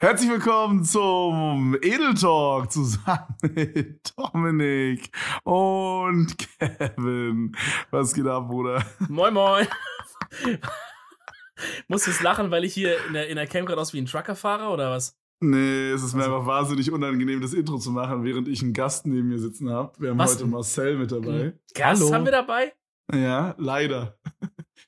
Herzlich willkommen zum Edel Talk zusammen mit Dominik und Kevin. Was geht ab, Bruder? Moin, moin. Musst du jetzt lachen, weil ich hier in der, in der Cam gerade aus wie ein Truckerfahrer oder was? Nee, es ist mir Also- einfach wahnsinnig unangenehm, das Intro zu machen, während ich einen Gast neben mir sitzen habe. Wir haben Was? heute Marcel mit dabei. Gast Hallo. haben wir dabei? Ja, leider.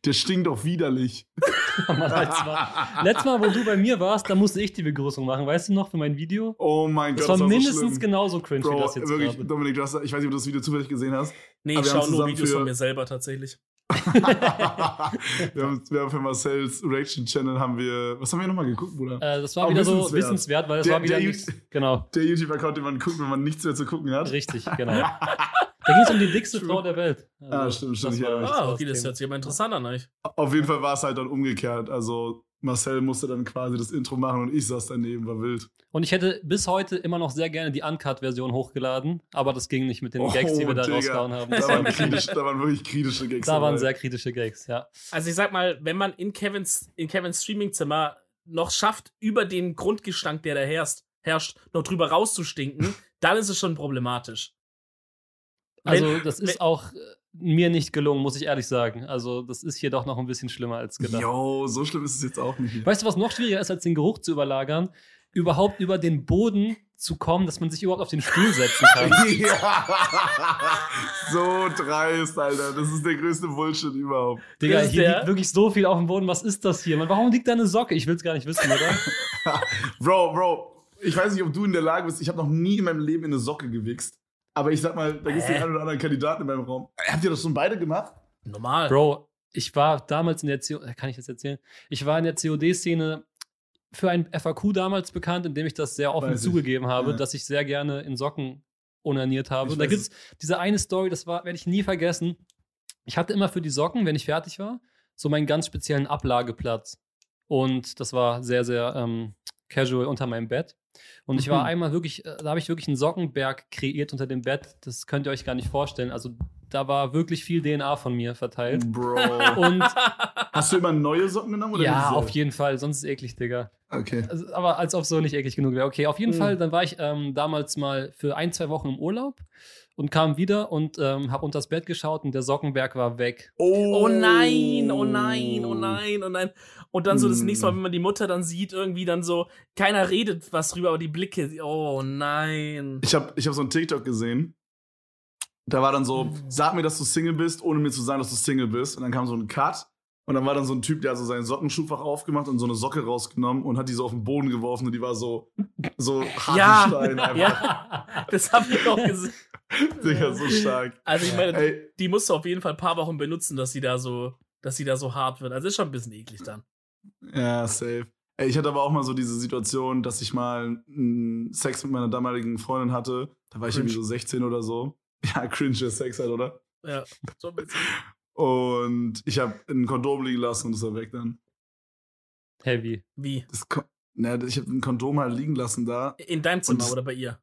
Der stinkt auch widerlich. Mann, letztes, Mal, letztes Mal, wo du bei mir warst, da musste ich die Begrüßung machen. Weißt du noch für mein Video? Oh mein Das Gott, war so mindestens schlimm. genauso cringe wie Bro, das jetzt wirklich, gerade. Dominik, du hast, ich weiß nicht, ob du das Video zufällig gesehen hast. Nee, ich schaue nur Videos für- von mir selber tatsächlich. wir, haben, wir haben für Marcel's Reaction Channel haben wir, was haben wir nochmal geguckt, Bruder? Äh, das war Auch wieder so wissenswert. wissenswert, weil es Der- war wieder der nichts. Genau, Der YouTube-Account, den man guckt, wenn man nichts mehr zu gucken hat. richtig, genau. Da ging es um die dickste Frau der Welt. Also, Ah, stimmt, stimmt, das mich. Ah, okay, das hört sich aber interessant an, euch. Auf jeden Fall war es halt dann umgekehrt. Also Marcel musste dann quasi das Intro machen und ich saß daneben, war wild. Und ich hätte bis heute immer noch sehr gerne die Uncut-Version hochgeladen, aber das ging nicht mit den Oh, Gags, die wir da Digga. rausgehauen haben. Da waren, war, kritisch, da waren wirklich kritische Gags. da waren dabei. sehr kritische Gags, ja. Also ich sag mal, wenn man in Kevins, in Kevins Streamingzimmer noch schafft, über den Grundgestank, der da herrscht, herrscht, noch drüber rauszustinken, dann ist es schon problematisch. Also, das ist auch mir nicht gelungen, muss ich ehrlich sagen. Also, das ist hier doch noch ein bisschen schlimmer als gedacht. Jo, so schlimm ist es jetzt auch nicht. Weißt du, was noch schwieriger ist, als den Geruch zu überlagern? Überhaupt über den Boden zu kommen, dass man sich überhaupt auf den Stuhl setzen kann. ja. so dreist, Alter. Das ist der größte Bullshit überhaupt. Digga, hier der- liegt wirklich so viel auf dem Boden. Was ist das hier? Mann, warum liegt da eine Socke? Ich will es gar nicht wissen, oder? Bro, Bro, ich weiß nicht, ob du in der Lage bist. Ich habe noch nie in meinem Leben in eine Socke gewichst. Aber ich sag mal, da gibt es den einen oder anderen Kandidaten in meinem Raum. Habt ihr das schon beide gemacht? Normal. Bro, ich war damals in der COD, kann ich das erzählen? Ich war in der COD-Szene für ein FAQ damals bekannt, in dem ich das sehr offen Weiß ich. zugegeben habe, Ja. dass ich sehr gerne in Socken onaniert habe. Ich Und da gibt es diese eine Story, das war, werde ich nie vergessen. Ich hatte immer für die Socken, wenn ich fertig war, so meinen ganz speziellen Ablageplatz. Und das war sehr, sehr ähm, casual unter meinem Bett. Und ich war Mhm. einmal wirklich, äh, da habe ich wirklich einen Sockenberg kreiert unter dem Bett. Das könnt ihr euch gar nicht vorstellen. Also da war wirklich viel DNA von mir verteilt. Bro. Und Hast du immer neue Socken genommen? Oder ja, diese? auf jeden Fall, sonst ist es eklig, Digga. Okay. Also, aber als ob so nicht eklig genug wäre. Okay, auf jeden Mhm. Fall, dann war ich ähm, damals mal für ein, zwei Wochen im Urlaub und kam wieder und ähm, habe unter das Bett geschaut und der Sockenberg war weg. Oh nein, oh nein, oh nein, oh nein. Und dann so das Mm. nächste Mal, wenn man die Mutter dann sieht, irgendwie dann so, keiner redet was drüber, aber die Blicke, oh nein. Ich habe ich hab so einen TikTok gesehen. Da war dann so, sag mir, dass du Single bist, ohne mir zu sagen, dass du Single bist. Und dann kam so ein Cut. Und dann war dann so ein Typ, der hat so seinen Sockenschuhfach aufgemacht und so eine Socke rausgenommen und hat die so auf den Boden geworfen und die war so, so hart Ja, einfach. Ja, das habe ich auch gesehen. Digga, so stark. Also ich meine, Ey, die musst du auf jeden Fall ein paar Wochen benutzen, dass sie da so, dass sie da so hart wird. Also ist schon ein bisschen eklig dann. ja, safe. Ey, ich hatte aber auch mal so diese Situation, dass ich mal mm, Sex mit meiner damaligen Freundin hatte. Da war ich irgendwie so 16 oder so. Ja, cringe Sex halt, oder? Ja, so ein bisschen. Und ich habe ein Kondom liegen lassen und es war weg dann. Heavy. Wie? Das, na, ich habe ein Kondom halt liegen lassen da. In deinem Zimmer Und- oder bei ihr?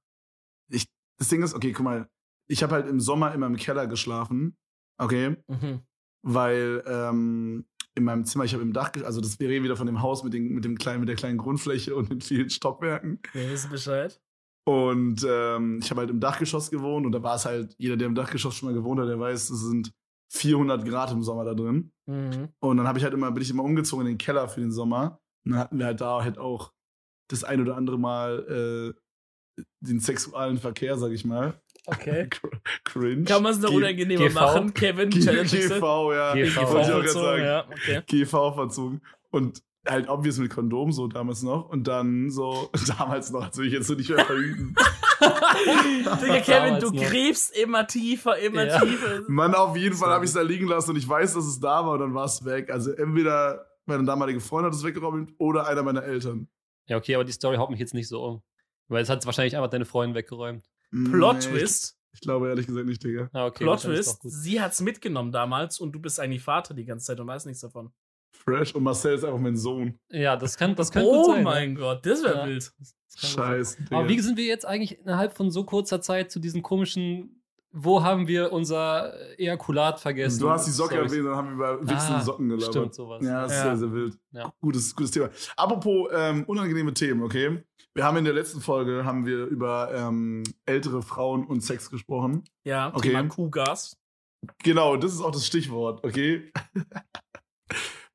Das Ding ist, okay, guck mal, ich habe halt im Sommer immer im Keller geschlafen, okay, Mhm. weil ähm, in meinem Zimmer, ich habe im Dach, also das wir reden wieder von dem Haus mit, den, mit dem kleinen, mit der kleinen Grundfläche und den vielen Stockwerken. Wir wissen Bescheid. Und ähm, ich habe halt im Dachgeschoss gewohnt und da war es halt, jeder, der im Dachgeschoss schon mal gewohnt hat, der weiß, es sind 400 Grad im Sommer da drin. Mhm. Und dann habe ich halt immer, bin ich immer umgezogen in den Keller für den Sommer. Und dann hatten wir halt da halt auch das ein oder andere Mal äh, den sexualen Verkehr, sag ich mal. Okay. Cr- Cringe. Kann man es noch G- unangenehmer GV? machen? Kevin, G- Challenge GV, ja. GV. Auch gerade verzogen, sagen. ja, okay. GV verzogen. Und halt obvious mit Kondom so damals noch. Und dann so, damals noch, als will ich jetzt so nicht mehr verhüten. Digga, Kevin, Damals du noch. gräbst immer tiefer, immer Ja. tiefer. Mann, auf jeden Fall habe ich es da liegen lassen und ich weiß, dass es da war und dann war es weg. Also entweder meine damalige Freundin hat es weggeräumt oder einer meiner Eltern. Ja, okay, aber die Story haut mich jetzt nicht so um. Weil es hat wahrscheinlich einfach deine Freundin weggeräumt. Plot Nee, ich- Twist. Ich glaube ehrlich gesagt nicht, Digga. Ah, okay. Plot Twist. Sie hat's mitgenommen damals und du bist eigentlich Vater die ganze Zeit und weißt nichts davon. Fresh und Marcel ist einfach mein Sohn. Ja, das kann, das könnte gut oh sein. mein Gott, das wäre Ja. wild. Das kann. Scheiße. Aber wie sind wir jetzt eigentlich innerhalb von so kurzer Zeit zu diesen komischen, wo haben wir unser Ejakulat vergessen? Du hast die Socke Storys? erwähnt, dann haben wir über wichsende Ah, Socken gelabert. Stimmt, sowas. Ja, das ist Ja. sehr, sehr wild. Ja. Gutes, gutes Thema. Apropos ähm, unangenehme Themen, okay? Wir haben in der letzten Folge haben wir über ähm, ältere Frauen und Sex gesprochen. Ja, Okay. Thema Kuhgas. Genau, das ist auch das Stichwort, okay?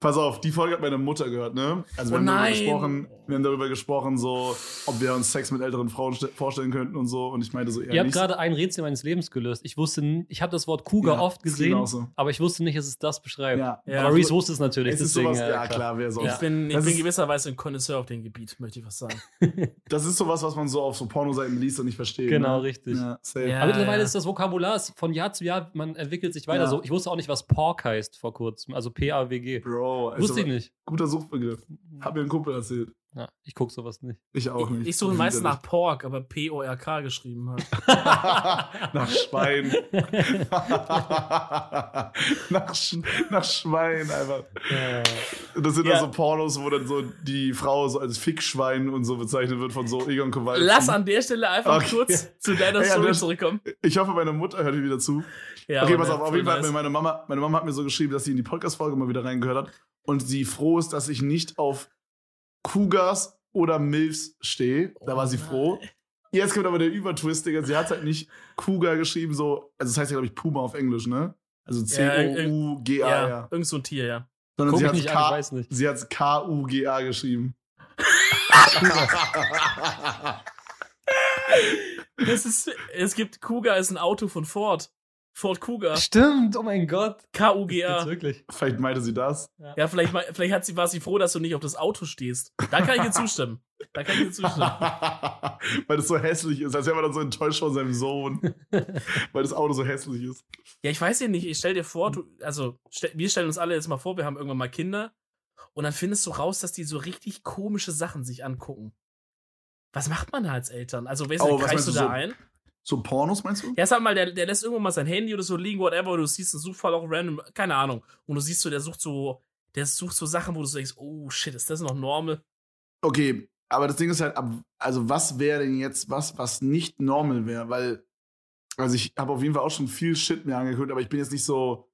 Pass auf, die Folge hat meine Mutter gehört, ne? Also wir Oh haben darüber gesprochen, wir haben darüber gesprochen, so, ob wir uns Sex mit älteren Frauen ste- vorstellen könnten und so. Und ich meinte so eher Ihr habt gerade ein Rätsel meines Lebens gelöst. Ich wusste, ich habe das Wort Cougar Ja, oft gesehen, so. aber ich wusste nicht, dass es das beschreibt. Ja. Ja. aber Reese wusste es natürlich, Es ist deswegen. sowas, ja klar, wer sonst. Ich bin, ich Das bin gewisserweise ein Connoisseur auf dem Gebiet, möchte ich was sagen. Das ist sowas, was man so auf so Pornoseiten liest und nicht versteht. Genau, ne? richtig. Ja, safe. Ja. Aber mittlerweile ist das Vokabular ist von Jahr zu Jahr, man entwickelt sich weiter. Ja. So, ich wusste auch nicht, was Pork heißt vor kurzem, also P-A-W-G. Bro, ist Wusste ich nicht. guter Suchbegriff. Hat mir ein Kumpel erzählt. Ja, ich guck sowas nicht. Ich auch nicht. Ich, ich suche meistens nach. Pork, aber P-O-R-K geschrieben halt. nach Schwein. nach, Sch nach Schwein einfach. Das sind Ja. dann so Pornos, wo dann so die Frau so als Fickschwein und so bezeichnet wird von so Egon Kowalski. Lass an der Stelle einfach Okay. kurz zu deiner Ja, Story zurückkommen. Ich hoffe, meine Mutter hört wieder zu. Ja, okay, pass auf, auf voll jeden Fall hat mir meine Mama, meine Mama hat mir so geschrieben, dass sie in die Podcast-Folge mal wieder reingehört hat und sie froh ist, dass ich nicht auf Cougars oder Milfs stehe. Da war sie Oh froh. Jetzt kommt aber der Übertwist, Digga. Sie hat halt nicht Cougar geschrieben, so, also das heißt ja, glaube ich, Puma auf Englisch, ne? Also Ja, irg- C-O-U-G-A-R. Ja, irgend so ein Tier, ja. Sondern Guck sie hat sie hat K-U-G-A geschrieben. Das ist, es gibt Cougar ist ein Auto von Ford. Ford Cougar. Stimmt, oh mein Gott. K-U-G-A. wirklich. Vielleicht meinte sie das. Ja, vielleicht, mei- vielleicht hat sie, war sie froh, dass du nicht auf das Auto stehst. Da kann ich dir zustimmen. Da kann ich dir zustimmen. Weil das so hässlich ist, als wäre man dann so enttäuscht von seinem Sohn. Weil das Auto so hässlich ist. Ja, ich weiß ja nicht. Ich stell dir vor, du, also stell, wir stellen uns alle jetzt mal vor, wir haben irgendwann mal Kinder und dann findest du raus, dass die so richtig komische Sachen sich angucken. Was macht man da als Eltern? Also, weißt du, Oh, was greifst du da so? ein? So Pornos, meinst du? Ja, sag mal, der, der lässt irgendwo mal sein Handy oder so liegen, whatever, du siehst einen Suchfall auch random, keine Ahnung. Und du siehst so, der sucht so, der sucht so Sachen, wo du so denkst, oh shit, ist das noch normal? Okay, aber das Ding ist halt, also was wäre denn jetzt was, was nicht normal wäre? Weil, also ich habe auf jeden Fall auch schon viel Shit mir angeguckt, aber ich bin jetzt nicht so,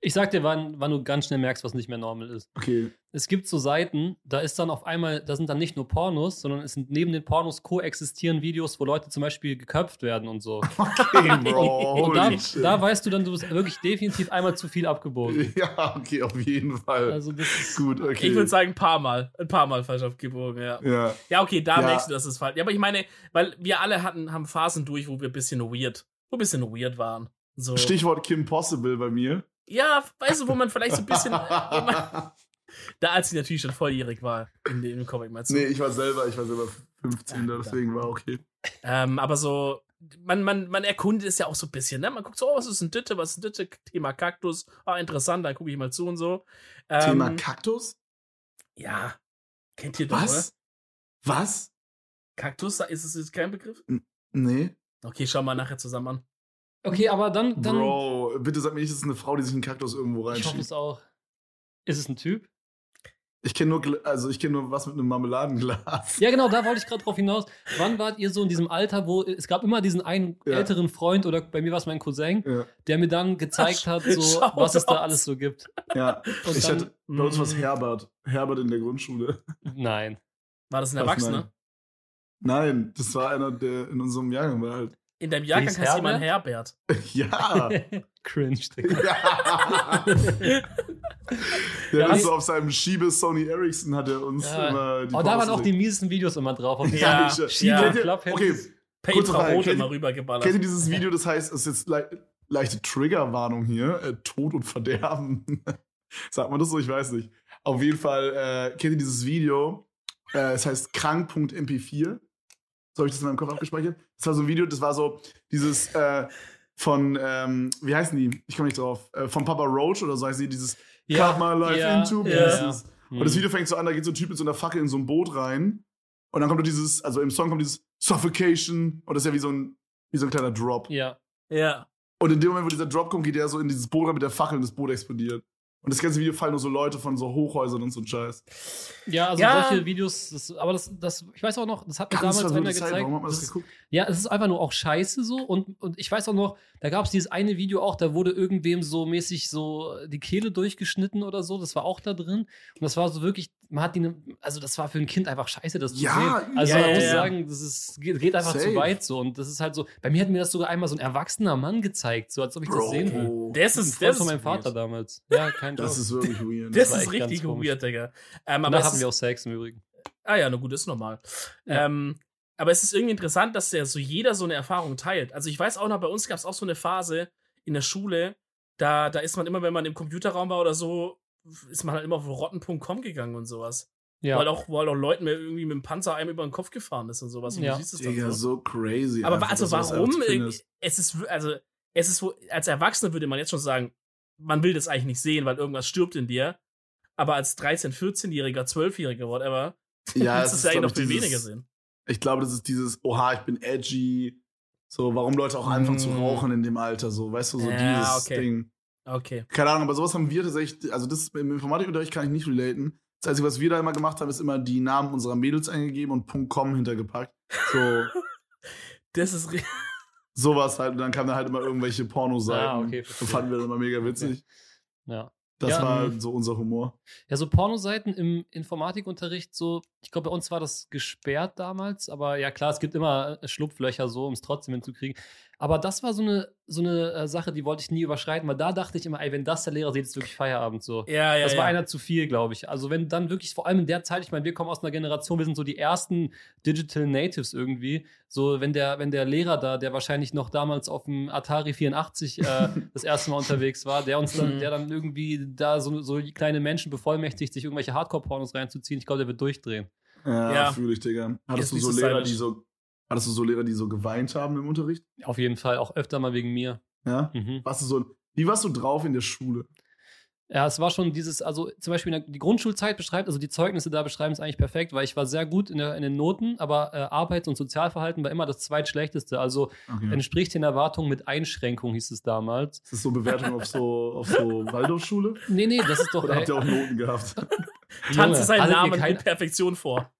Ich sag dir, wann, wann du ganz schnell merkst, was nicht mehr normal ist. okay, Es gibt so Seiten, da ist dann auf einmal, da sind dann nicht nur Pornos, sondern es sind neben den Pornos koexistieren Videos, wo Leute zum Beispiel geköpft werden und so. okay, Bro, und da, da weißt du dann, du bist wirklich definitiv einmal zu viel abgebogen. Ja, okay, auf jeden Fall. Also das ist, Gut, okay. Ich würde sagen, ein paar Mal. Ein paar Mal falsch aufgebogen, ja. ja. Ja, okay, da Ja. merkst du, dass es falsch Ja, aber ich meine, weil wir alle hatten, haben Phasen durch, wo wir ein bisschen weird, wo ein bisschen weird waren. So. Stichwort Kim Possible bei mir. Ja, weißt du, wo man vielleicht so ein bisschen. Da, als sie natürlich schon volljährig war in dem Comic, meinst du? nee, ich war selber, ich war selber 15, Ja, deswegen war okay. Ähm, aber so, man, man, man erkundet es ja auch so ein bisschen, ne? Man guckt so, oh, was ist ein Ditte, was ist ein Ditte? Thema Kaktus. Ah, interessant, da gucke ich mal zu und so. Ähm, Thema Kaktus? Ja. Kennt ihr doch, oder? Was? Was? Kaktus, ist es jetzt kein Begriff? Nee. Okay, schau mal nachher zusammen an. okay, aber dann, dann Bro, bitte sag mir nicht, das ist eine Frau, die sich einen Kaktus irgendwo ich hoffe reinschiebt. es auch. Ist es ein Typ? Ich kenne nur, also ich kenne nur was mit einem Marmeladenglas. Ja, genau, da wollte ich gerade drauf hinaus. Wann wart ihr so in diesem Alter, wo es gab immer diesen einen Ja. älteren Freund oder bei mir war es mein Cousin, Ja. der mir dann gezeigt hat, so, Schau was es da alles so gibt. ja. Und ich dann, hatte bei uns was Mm. Herbert. Herbert in der Grundschule. nein. War das ein Erwachsener? Nein, das war einer, der in unserem Jahrgang war halt. In deinem Jahrgang heißt jemand Herbert. ja. Cringe, Digga. ja. Der Ja, nee. so auf seinem Schiebe Sony Ericsson hat er uns Ja. immer die Oh, da waren auch die miesesten Videos immer drauf. Auf Ja, ich- Schiebe- ja. Okay, Kurze Petra Frage, Rot kennt immer rübergeballert. kennt ihr dieses Video, das heißt, es ist jetzt le leichte Triggerwarnung hier, äh, Tod und Verderben. Sagt man das so? Ich weiß nicht. Auf jeden Fall äh, kennt ihr dieses Video, äh, es heißt krank.mp4. So habe ich das in meinem Kopf abgespeichert. Das war so ein Video, das war so dieses äh, von, ähm, wie heißen die? Ich komme nicht drauf. Äh, von Papa Roach oder so heißt die, dieses Ja, Cut my life ja, into ja. pieces. Hm. Und das Video fängt so an, da geht so ein Typ mit so einer Fackel in so ein Boot rein. Und dann kommt so dieses, also im Song kommt dieses Suffocation. Und das ist ja wie so ein, wie so ein kleiner Drop. Ja. Ja. Und in dem Moment, wo dieser Drop kommt, geht er so in dieses Boot rein mit der Fackel und das Boot explodiert. Und das ganze Video fallen nur so Leute von so Hochhäusern und so ein Scheiß. Ja, also Ja. solche Videos, das, aber das, das, ich weiß auch noch, das hat mir Ganz damals einer Zeit, gezeigt. warum hat man das das geguckt? ja, es ist einfach nur auch scheiße so. Und, und ich weiß auch noch, da gab es dieses eine Video auch, da wurde irgendwem so mäßig so die Kehle durchgeschnitten oder so. Das war auch da drin. Und das war so wirklich, man hat die, also das war für ein Kind einfach scheiße, das zu Ja, sehen. Also ja, man ja, muss ja. sagen, das ist, geht, geht einfach zu Safe. weit so. Und das ist halt so, bei mir hat mir das sogar einmal so ein erwachsener Mann gezeigt, so als ob ich das sehen will. Das das ist, das von ist meinem Vater weird. damals. Ja, kein Joke. ist wirklich weird. Das war ist richtig weird, Digga. Ähm, aber da hatten wir auch Sex im Übrigen. Ah ja, na gut, ist normal. Ja. Ähm, aber es ist irgendwie interessant, dass der so jeder so eine Erfahrung teilt. Also ich weiß auch noch, bei uns gab es auch so eine Phase in der Schule, da, da ist man immer, wenn man im Computerraum war oder so, ist man halt immer auf rotten.com gegangen und sowas. Ja. Weil auch, weil auch Leuten mir irgendwie mit dem Panzer einem über den Kopf gefahren ist und sowas. Und Ja. du siehst es dann Digga, so. so crazy. Aber einfach, also warum? findest. Es ist, also, es ist, wo- als Erwachsener würde man jetzt schon sagen, man will das eigentlich nicht sehen, weil irgendwas stirbt in dir. Aber als 13-, 14-Jähriger, 12-Jähriger, whatever, Ja, es du es eigentlich noch viel dieses- weniger sehen. Ich glaube, das ist dieses, oha, ich bin edgy. So, warum Leute auch anfangen zu Mm. rauchen in dem Alter, so, weißt du, so Ja, dieses okay. Ding. Okay. Keine Ahnung, aber sowas haben wir tatsächlich, also das im Informatikunterricht kann ich nicht relaten. Das Einzige, was wir da immer gemacht haben, ist immer die Namen unserer Mädels eingegeben und .com hintergepackt. So, Das ist ri- sowas halt. Und dann kamen da halt immer irgendwelche Pornoseiten. Ah, okay, Das fanden wir dann immer mega witzig. Ja. Das Ja, war so unser Humor. Ja, so Pornoseiten im Informatikunterricht, so, ich glaube, bei uns war das gesperrt damals, aber ja klar, es gibt immer äh, Schlupflöcher so, um es trotzdem hinzukriegen. Aber das war so eine, so eine äh, Sache, die wollte ich nie überschreiten, weil da dachte ich immer, ey, wenn das der Lehrer sieht, ist wirklich Feierabend so. Ja, ja. das ja. war einer zu viel, glaube ich. Also wenn dann wirklich, vor allem in der Zeit, ich meine, wir kommen aus einer Generation, wir sind so die ersten Digital Natives irgendwie. So, wenn der, wenn der Lehrer da, der wahrscheinlich noch damals auf dem Atari 84 äh, das erste Mal unterwegs war, der uns dann, Mhm. der dann irgendwie da so, so kleine Menschen bevollmächtigt, sich irgendwelche Hardcore-Pornos reinzuziehen, ich glaube, der wird durchdrehen. Ja, ja. fühle ich, Digga. Hattest Ist du so Lehrer, die so, hattest du so Lehrer, die so geweint haben im Unterricht? Auf jeden Fall, auch öfter mal wegen mir. Ja? Mhm. Warst du so, wie warst du drauf in der Schule? Ja, es war schon dieses, also zum Beispiel der- die Grundschulzeit beschreibt, also die Zeugnisse da beschreiben es eigentlich perfekt, weil ich war sehr gut in, der, in den Noten, aber äh, Arbeits- und Sozialverhalten war immer das zweitschlechteste. Also Okay. entspricht den Erwartungen mit Einschränkung, hieß es damals. Ist das so Bewertung auf so, auf so Waldorfschule? Nee, nee, das ist doch. Oder habt ey, ihr auch Noten gehabt? Seinen hattet ihr Namen kein- mit Perfektion vor.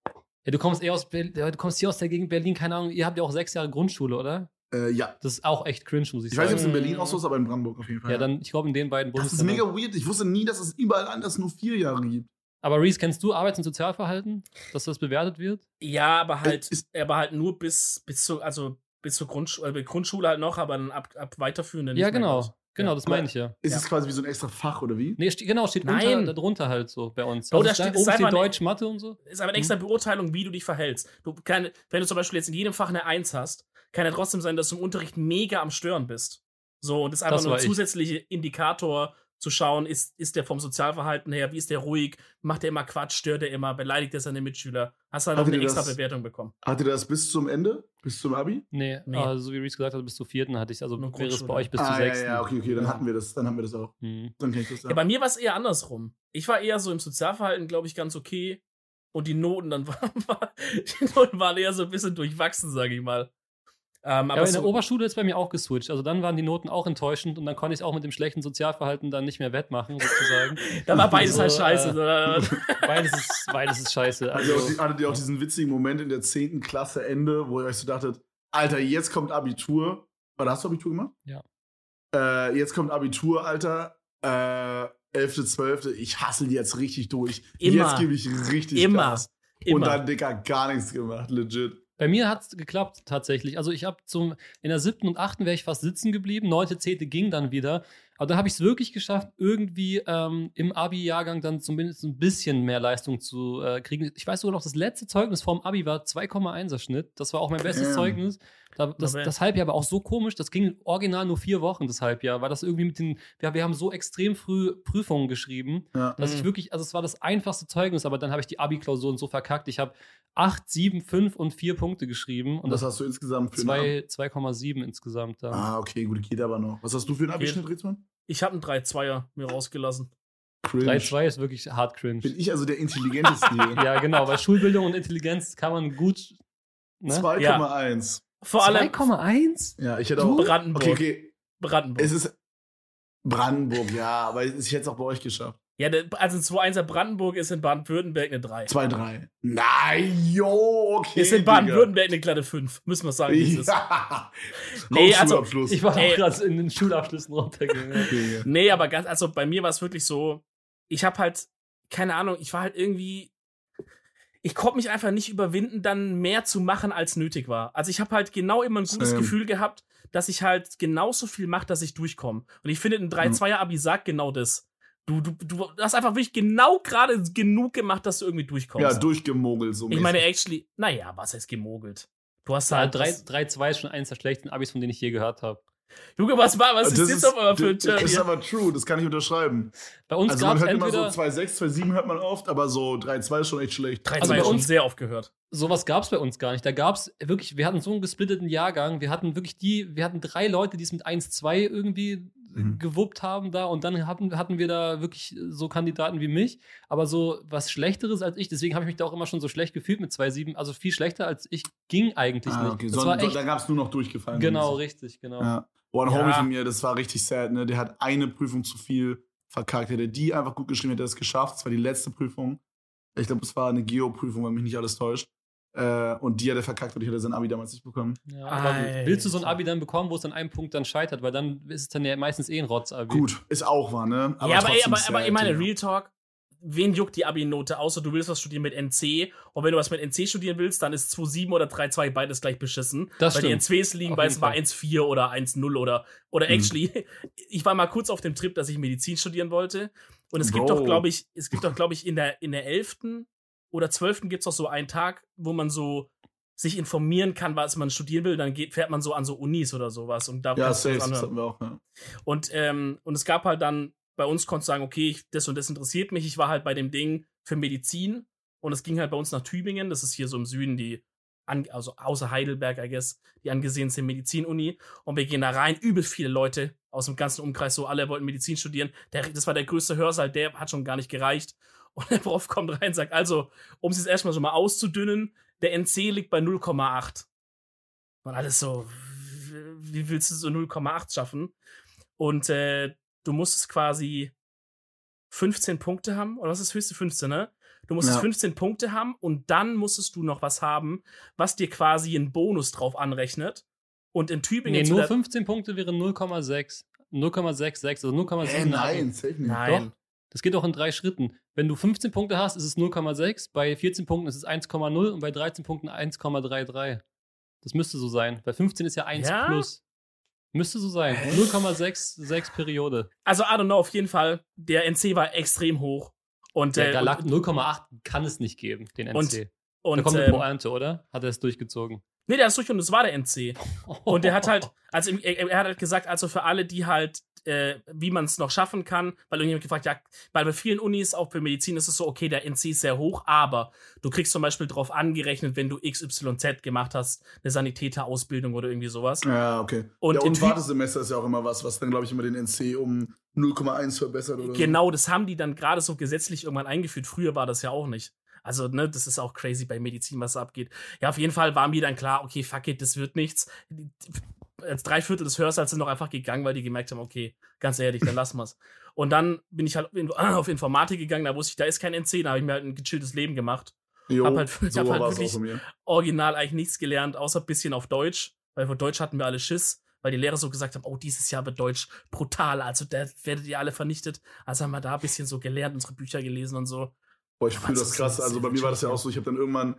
Ja, du kommst eher aus Berlin, du kommst hier aus der Gegend Berlin, keine Ahnung, ihr habt ja auch sechs Jahre Grundschule, oder? äh, ja. Das ist auch echt cringe, muss ich, Ich weiß nicht, ob es sagen. in Berlin auch so ist, aber in Brandenburg auf jeden Fall. ja, dann, ich glaube, in den beiden das ist Bundesländern. mega weird. Ich wusste nie, dass es überall anders nur vier Jahre gibt. Aber Reese, kennst du Arbeits- und Sozialverhalten, dass das bewertet wird? Ja, aber halt, Ist- aber halt nur bis, bis zur, also bis zur Grundschule, äh, Grundschule halt noch, aber dann ab, ab weiterführenden. Ja, nicht mehr, genau. Genau, Ja. das meine ich ja. Ist Ja. es quasi wie so ein extra Fach oder wie? Nee, ste genau, steht Nein. unter, darunter halt so bei uns. Da es steht- oben steht Deutsch, Mathe und so. Ist aber eine extra Beurteilung, wie du dich verhältst. Du kann, wenn du zum Beispiel jetzt in jedem Fach eine Eins hast, kann ja trotzdem sein, dass du im Unterricht mega am Stören bist. So, und das ist einfach Das nur ein ich. zusätzlicher Indikator zu schauen, ist, ist der vom Sozialverhalten her, wie ist der ruhig, macht der immer Quatsch, stört er immer, beleidigt er seine Mitschüler. Hast du halt noch eine extra das- Bewertung bekommen. Hattet ihr das bis zum Ende? Bis zum Abi? Nee, Nee. aber so wie Reese gesagt hat, bis zur vierten hatte ich also Nur wäre es bei euch bis zur ah, ja, sechsten. ja, okay, okay, dann hatten wir das, dann haben wir das auch. Mhm. Dann ich das Ja, bei mir war es eher andersrum. Ich war eher so im Sozialverhalten, glaube ich, ganz okay. Und die Noten dann waren, war, die Noten waren eher so ein bisschen durchwachsen, sage ich mal. Ähm, Ja, aber aber in so, der Oberschule ist bei mir auch geswitcht. Also dann waren die Noten auch enttäuschend und dann konnte ich es auch mit dem schlechten Sozialverhalten dann nicht mehr wettmachen, sozusagen. da war beides so, halt scheiße. äh, beides, ist, beides ist scheiße. Hattet ihr, auch, Also, die- hattet ihr auch diesen witzigen Moment in der 10. Klasse Ende, wo ihr euch so dachtet, Alter, jetzt kommt Abitur. Oder hast du Abitur gemacht? Ja. Äh, jetzt kommt Abitur, Alter. Äh, 11., 12. Ich hassel jetzt richtig durch. Immer. Jetzt gebe ich richtig Immer. Gas. Und Immer. dann, Dicker, gar nichts gemacht, legit. Bei mir hat es geklappt, tatsächlich. Also ich habe zum, in der siebten und achten wäre ich fast sitzen geblieben. Neunte, zehnte ging dann wieder. Aber dann habe ich es wirklich geschafft, irgendwie ähm, im Abi-Jahrgang dann zumindest ein bisschen mehr Leistung zu äh, kriegen. Ich weiß sogar noch, das letzte Zeugnis vorm Abi war 2,1er Schnitt. Das war auch mein bestes Damn. Zeugnis. Da, das, Aber- das Halbjahr war auch so komisch. Das ging original nur vier Wochen, das Halbjahr. Weil das irgendwie mit den, wir, wir haben so extrem früh Prüfungen geschrieben, Ja. dass Mhm. ich wirklich, also es war das einfachste Zeugnis, aber dann habe ich die Abi-Klausuren so verkackt. Ich habe 8, 7, 5 und 4 Punkte geschrieben. Und was das hast du insgesamt für ein Abi? zwei- 2,7 insgesamt dann. Ah, okay, gut, geht aber noch. Was hast du für einen Geht. Abischnitt, Ritzmann? Ich habe einen 3-2er mir rausgelassen. Cringe. 3,2 ist wirklich hart cringe. Bin ich also der Intelligenteste hier? Ja, genau, weil Schulbildung und Intelligenz kann man gut Ne? 2,1. Vor allem 2,1? Ja, ich hätte Du? auch. Brandenburg. Okay, okay. Brandenburg. Es ist Brandenburg, ja, aber ich hätte es auch bei euch geschafft. ja, der- also ein 2-1er Brandenburg ist in Baden-Württemberg eine 3. 2,3. Nein, jo, okay. Ist in. Baden-Württemberg eine glatte 5. Müssen wir sagen. Ja. Nee, also. Ich war auch gerade in den Schulabschlüssen runtergegangen. Digga. Nee, aber ganz, also bei mir war es wirklich so, ich habe halt, keine Ahnung, ich war halt irgendwie, ich konnte mich einfach nicht überwinden, dann mehr zu machen, als nötig war. Also ich habe halt genau immer ein gutes Same. Gefühl gehabt, dass ich halt genauso viel mache, dass ich durchkomme. Und ich finde, ein 3-2er-Abi sagt genau das. Du, du, du hast einfach wirklich genau gerade genug gemacht, dass du irgendwie durchkommst. Ja, durchgemogelt so. ich meine, actually, naja, was heißt gemogelt? Du hast Ja, halt. 3-2 ist schon eins der schlechtesten Abis, von denen ich je gehört habe. Junge, was war, was ist das jetzt auf einmal für ein das Turn ist aber true, das kann ich unterschreiben. Bei uns Also gab man es hört immer so 2,6, 2,7 hört man oft, aber so 3,2 ist schon echt schlecht. 3 Also 2 bei schon uns- sehr oft gehört. sowas gab es bei uns gar nicht. Da gab es wirklich, wir hatten so einen gesplitteten Jahrgang. Wir hatten wirklich die, wir hatten drei Leute, die es mit 1-2 irgendwie Mhm. gewuppt haben da und dann hatten, hatten wir da wirklich so Kandidaten wie mich, aber so was Schlechteres als ich, deswegen habe ich mich da auch immer schon so schlecht gefühlt mit 2-7, also viel schlechter als ich ging eigentlich Ah, nicht. okay. Das So, war echt, da gab es nur noch durchgefallen. genau, richtig, genau. Ja. Oh, ein Ja. Homie von mir, das war richtig sad, ne? Der hat eine Prüfung zu viel verkackt. Hätte die einfach gut geschrieben, hätte er es geschafft. Das war die letzte Prüfung. Ich glaube, es war eine Geo-Prüfung, wenn mich nicht alles täuscht. Äh, und die hat er verkackt und ich hätte sein Abi damals nicht bekommen. Ja, aber willst du so ein Abi dann bekommen, wo es an einem Punkt dann scheitert, weil dann ist es dann ja meistens eh ein Rotz-Abi. Gut, ist auch wahr, ne? ja, aber, ey, aber, aber ich meine. Real Talk, wen juckt die Abi-Note, außer du willst was studieren mit NC. Und wenn du was mit NC studieren willst, dann ist 2,7 oder 3,2 beides gleich beschissen. Das weil die stimmt. NCs liegen Auf bei jeden es war Fall. 1,4 oder 1,0 oder, oder Mhm. actually, ich war mal kurz auf dem Trip, dass ich Medizin studieren wollte. Und es gibt Bro. doch, glaube ich, es gibt doch, glaube ich, in der, in der 11. oder 12. gibt es doch so einen Tag, wo man so sich informieren kann, was man studieren will, dann geht, fährt man so an so Unis oder sowas und da Ja, safe, das hatten wir auch, ja. Und, ähm, und es gab halt dann, bei uns konntest du sagen, okay, ich, das und das interessiert mich. Ich war halt bei dem Ding für Medizin und es ging halt bei uns nach Tübingen, das ist hier so im Süden die, also außer Heidelberg, I guess, die angesehenste Medizinuni. Und wir gehen da rein, übel viele Leute aus dem ganzen Umkreis, so alle wollten Medizin studieren. Der, das war der größte Hörsaal, der hat schon gar nicht gereicht. Und der Prof kommt rein und sagt, also, um es jetzt erstmal so mal auszudünnen, der NC liegt bei 0,8. Und alles so, wie willst du so 0,8 schaffen? Und äh, du musstest quasi 15 Punkte haben, oder was ist das höchste 15, ne? Du musstest Ja. 15 Punkte haben und dann musstest du noch was haben, was dir quasi einen Bonus drauf anrechnet. Und in Tübingen Nee, nur der- 15 Punkte wären 0,6. 0,66, also 0,7. Hä, nein. Nein. Das geht auch in drei Schritten. Wenn du 15 Punkte hast, ist es 0,6. Bei 14 Punkten ist es 1,0 und bei 13 Punkten 1,33. Das müsste so sein. Bei 15 ist ja 1 Ja? plus. Müsste so sein. Hä? 0,66 Periode. Also, I don't know, auf jeden Fall, der NC war extrem hoch. Und, Der äh, Galak und, 0,8 kann es nicht geben, den Und- NC. und da kommt eine ähm, Pointe, oder? Hat er es durchgezogen. nee, der ist durch und es war der NC. Und der hat halt, also er, er hat halt gesagt, also für alle, die halt, äh, wie man es noch schaffen kann, weil irgendjemand gefragt, ja, weil bei vielen Unis, auch für Medizin, ist es so, okay, der NC ist sehr hoch, aber du kriegst zum Beispiel drauf angerechnet, wenn du XYZ gemacht hast, eine Sanitäterausbildung oder irgendwie sowas. Ja, okay. Und ja, und Wartesemester ist ja auch immer was, was dann, glaube ich, immer den NC um 0,1 verbessert oder Genau, das haben die dann gerade so gesetzlich irgendwann eingeführt. Früher war das ja auch nicht. Also, ne, das ist auch crazy bei Medizin, was da abgeht. Ja, auf jeden Fall war mir dann klar, okay, fuck it, das wird nichts. Als drei Viertel des Hörsaals sind noch einfach gegangen, weil die gemerkt haben, okay, ganz ehrlich, dann lassen wir's. Und dann bin ich halt auf Informatik gegangen, da wusste ich, da ist kein NC, da habe ich mir halt ein gechilltes Leben gemacht. Jo, hab halt- so hab halt wirklich-. Original eigentlich nichts gelernt, außer ein bisschen auf Deutsch, weil für Deutsch hatten wir alle Schiss, weil die Lehrer so gesagt haben, oh, dieses Jahr wird Deutsch brutal, also da werdet ihr alle vernichtet. Also haben wir da ein bisschen so gelernt, unsere Bücher gelesen und so. Boah, ich fühle das das krass. Also bei mir war das ja auch so, ich habe dann irgendwann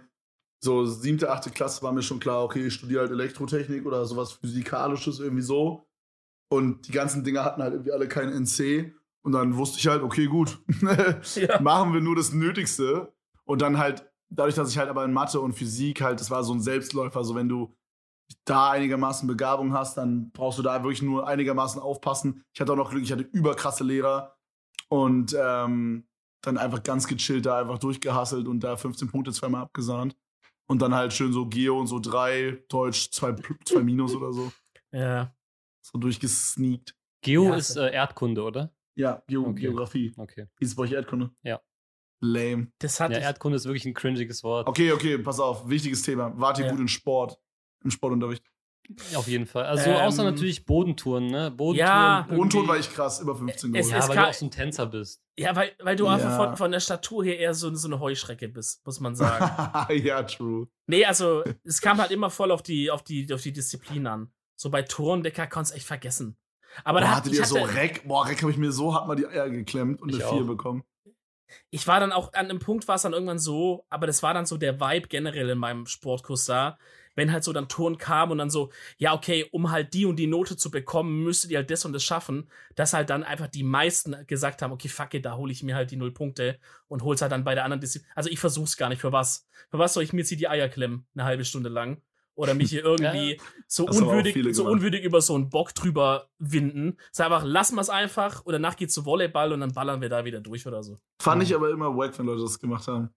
so siebte, achte Klasse war mir schon klar, okay, ich studiere halt Elektrotechnik oder sowas Physikalisches irgendwie so. Und die ganzen Dinger hatten halt irgendwie alle keinen NC. Und dann wusste ich halt, okay, gut, Ja. machen wir nur das Nötigste. Und dann halt, dadurch, dass ich halt aber in Mathe und Physik halt, das war so ein Selbstläufer, so wenn du da einigermaßen Begabung hast, dann brauchst du da wirklich nur einigermaßen aufpassen. Ich hatte auch noch Glück, ich hatte überkrasse Lehrer und ähm, dann einfach ganz gechillt da einfach durchgehasselt und da 15 Punkte zweimal abgesahnt. Und dann halt schön so Geo und so drei, Deutsch zwei, zwei Minus oder so. Ja. So durchgesneakt. Geo Ja, ist äh, Erdkunde, oder? Ja, Geo Okay. Geografie. Okay. Es bei euch Erdkunde? Ja. Lame. Das hat Ja, Erdkunde ist wirklich ein cringiges Wort. Okay, okay, pass auf. Wichtiges Thema. Wart ihr Ja. gut in Sport? Im Sportunterricht? Auf jeden Fall. Also Ähm, außer natürlich Bodentouren, ne? Bodentouren. Ja. Unton war ich krass, über 15 Es- Gold. Ja, es weil kann- du auch so ein Tänzer bist. ja, weil, weil du Ja. einfach von, von der Statur her eher so, so eine Heuschrecke bist, muss man sagen. ja, true. nee, also es kam halt immer voll auf die, auf die, auf die Disziplin an. So bei Turndecker konntest du echt vergessen. Aber da Boah, hat, hattet ich, ihr so hatte, Reck? Boah, Reck habe ich mir so hart mal die Eier geklemmt und eine 4 auch. bekommen. ich war dann auch an einem Punkt, war es dann irgendwann so, aber das war dann so der Vibe generell in meinem Sportkurs da, wenn halt so dann Turn kam und dann so, ja, okay, um halt die und die Note zu bekommen, müsstet ihr halt das und das schaffen, dass halt dann einfach die meisten gesagt haben, okay, fuck it, da hole ich mir halt die null Punkte und hol's halt dann bei der anderen Disziplin. Also ich versuch's gar nicht, für was? Für was soll ich mir jetzt hier die Eier klemmen, eine halbe Stunde lang? Oder mich hier irgendwie so Das aber auch unwürdig, so unwürdig über so einen Bock drüber winden. Sag einfach, lassen wir's einfach und danach geht's zu Volleyball und dann ballern wir da wieder durch oder so. Fand ich aber immer wack, wenn Leute das gemacht haben.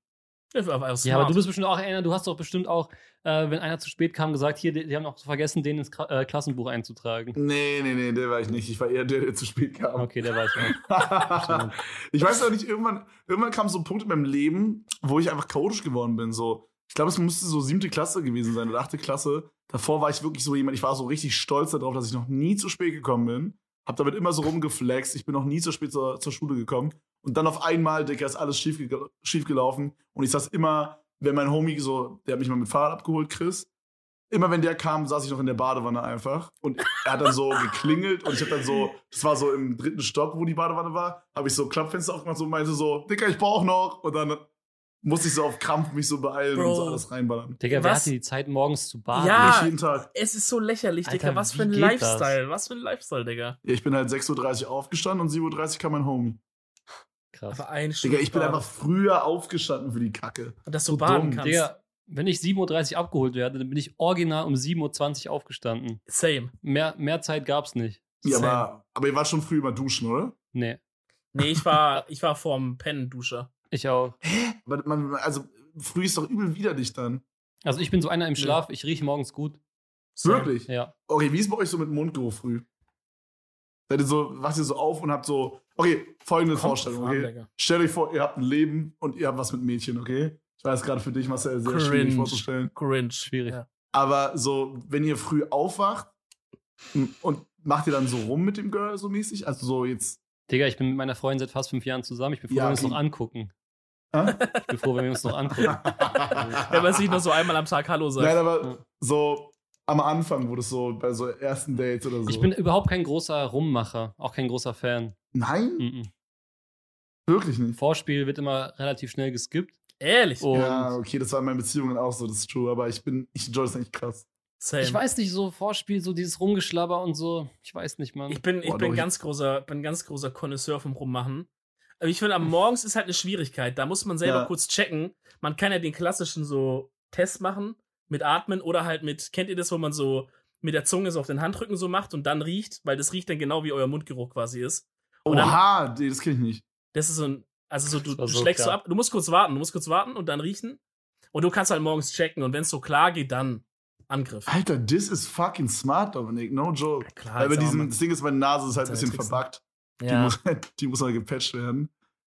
Ja, aber Ja, smart. aber du bist bestimmt auch einer, du hast doch bestimmt auch, äh, wenn einer zu spät kam, gesagt, hier, die, die haben auch vergessen, den ins Kra äh, Klassenbuch einzutragen. Nee, nee, nee, der war ich nicht. Ich war eher der, der zu spät kam. Okay, der war ich auch. ich weiß auch nicht, irgendwann, irgendwann kam so ein Punkt in meinem Leben, wo ich einfach chaotisch geworden bin. So, ich glaube, es musste so siebte Klasse gewesen sein oder achte Klasse. Davor war ich wirklich so jemand, ich war so richtig stolz darauf, dass ich noch nie zu spät gekommen bin. Hab damit immer so rumgeflext. Ich bin noch nie zu spät zur, zur Schule gekommen. Und dann auf einmal, Digga, ist alles schief, schief gelaufen. Und ich saß immer, wenn mein Homie so, der hat mich mal mit Fahrrad abgeholt, Chris. Immer wenn der kam, saß ich noch in der Badewanne einfach. Und er hat dann so geklingelt und ich hab dann so, das war so im dritten Stock, wo die Badewanne war, habe ich so Klappfenster aufgemacht und meinte so, Digga, ich brauch noch. Und dann musste ich so auf Krampf mich so beeilen und so Bro. alles reinballern. Digga, wer Was? hatte die Zeit, morgens zu baden? Ja. Nicht jeden Tag. Es ist so lächerlich, Alter, Digga. Was wie für ein Lifestyle. Was für ein Lifestyle, Digga. Ja, ich bin halt 6.30 Uhr aufgestanden und 7.30 Uhr kam mein Homie. Krass. Aber ein Digga, ich bin einfach früher aufgestanden für die Kacke. Und dass du so baden dumm. kannst. Digga, wenn ich 7.30 Uhr abgeholt werde, dann bin ich original um 7.20 Uhr aufgestanden. Same. Mehr, mehr Zeit gab's nicht. Ja, Same. aber, aber ihr wart schon früh immer duschen, oder? Nee, Nee, ich war, ich war vorm Pennen-Duscher. Ich auch. Aber man, also, früh ist doch übel widerlich dann. Also ich bin so einer im. Schlaf, ich rieche morgens gut. Wirklich? Ja. Okay, wie ist bei euch so mit Mundgeruch früh? Seid ihr so, wacht ihr so auf und habt so, okay, folgende Kommt Vorstellung, okay? Stellt euch vor, ihr habt ein Leben und ihr habt was mit Mädchen, okay? Ich weiß gerade für dich, Marcel, sehr Cringe. schwierig vorzustellen. Cringe. Schwierig. Ja. Aber so, wenn ihr früh aufwacht und macht ihr dann so rum mit dem Girl so mäßig? Also so jetzt. Digga, ich bin mit meiner Freundin seit fast fünf Jahren zusammen. Ich bin froh, Ja, wenn wir uns noch angucken. Ich bin froh, wenn wir uns noch angucken. Wenn man sich nur so einmal am Tag Hallo sagt. Nein, aber so am Anfang, wo das so bei so ersten Dates oder so. Ich bin überhaupt kein großer Rummacher, auch kein großer Fan. Nein, Mhm. wirklich nicht. Vorspiel wird immer relativ schnell geskippt. Ehrlich. Und Ja, okay, das war in meinen Beziehungen auch so, das ist true, aber ich bin, ich enjoy das eigentlich krass. Same. ich weiß nicht, so Vorspiel, so dieses Rumgeschlabber und so. Ich weiß nicht, Mann. Ich bin, ich Boah, bin doch, ich- ganz großer, bin ganz großer Connoisseur vom Rummachen. Aber ich finde, am Morgens ist halt eine Schwierigkeit. Da muss man selber Ja. kurz checken. Man kann ja den klassischen so Test machen mit Atmen oder halt mit, kennt ihr das, wo man so mit der Zunge so auf den Handrücken so macht und dann riecht, weil das riecht dann genau wie euer Mundgeruch quasi ist. Und dann, Oha, nee, das kenne ich nicht. das ist so ein, also so, du, so schlägst so klar. ab, du musst kurz warten, du musst kurz warten und dann riechen. Und du kannst halt morgens checken und wenn es so klar geht, dann Angriff. Alter, this is fucking smart, Dominik, no joke. Klar, Weil bei diesem, das Ding ist, meine Nase ist halt ein bisschen Tricks, ne? Verbuggt. Die, ja. muss, die muss mal gepatcht werden.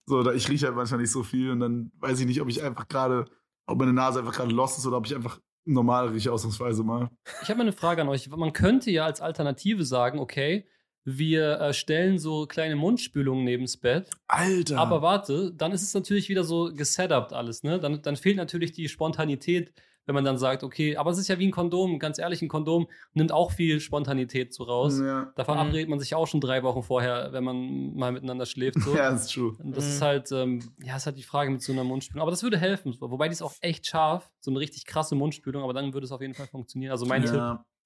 So, da ich rieche halt manchmal nicht so viel und dann weiß ich nicht, ob ich einfach gerade, ob meine Nase einfach gerade lost ist oder ob ich einfach normal rieche, ausnahmsweise mal. Ich habe mal eine Frage an euch. Man könnte ja als Alternative sagen, okay, wir äh, stellen so kleine Mundspülungen neben's Bett. Alter. Aber warte, dann ist es natürlich wieder so gesetupt alles, ne? Dann, dann fehlt natürlich die Spontanität, wenn man dann sagt, okay, aber es ist ja wie ein Kondom, ganz ehrlich, ein Kondom nimmt auch viel Spontanität so raus. ja. Davon Mhm. abredet man sich auch schon drei Wochen vorher, wenn man mal miteinander schläft. So. ja, ist true. Und Das Mhm. ist halt, ähm, ja, ist halt die Frage mit so einer Mundspülung. Aber das würde helfen. Wobei die ist auch echt scharf, so eine richtig krasse Mundspülung, aber dann würde es auf jeden Fall funktionieren. Also mein Tipp.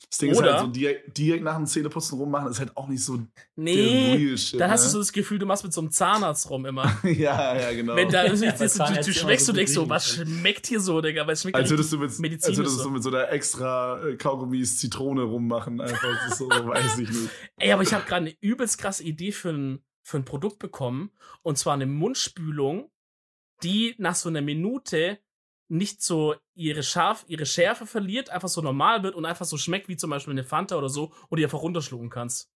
Das Ding ist Oder- halt so, direkt, direkt nach dem Zähneputzen rummachen, ist halt auch nicht so der Nee, real shit. dann hast du ne? so das Gefühl, du machst mit so einem Zahnarzt rum immer. ja, ja, genau. Wenn da Ja, du, du, schmeckst so und denkst so, was schmeckt hier so, Digga? Weil es schmeckt als würdest du mit, als medizinisch würdest so. du mit so einer extra äh, Kaugummis Zitrone rummachen. Einfach, das ist so, weiß ich nicht. Ey, aber ich habe gerade eine übelst krasse Idee für ein, für ein Produkt bekommen. Und zwar eine Mundspülung, die nach so einer Minute nicht so ihre, Scharf, ihre Schärfe verliert, einfach so normal wird und einfach so schmeckt wie zum Beispiel eine Fanta oder so und die einfach runterschlucken kannst.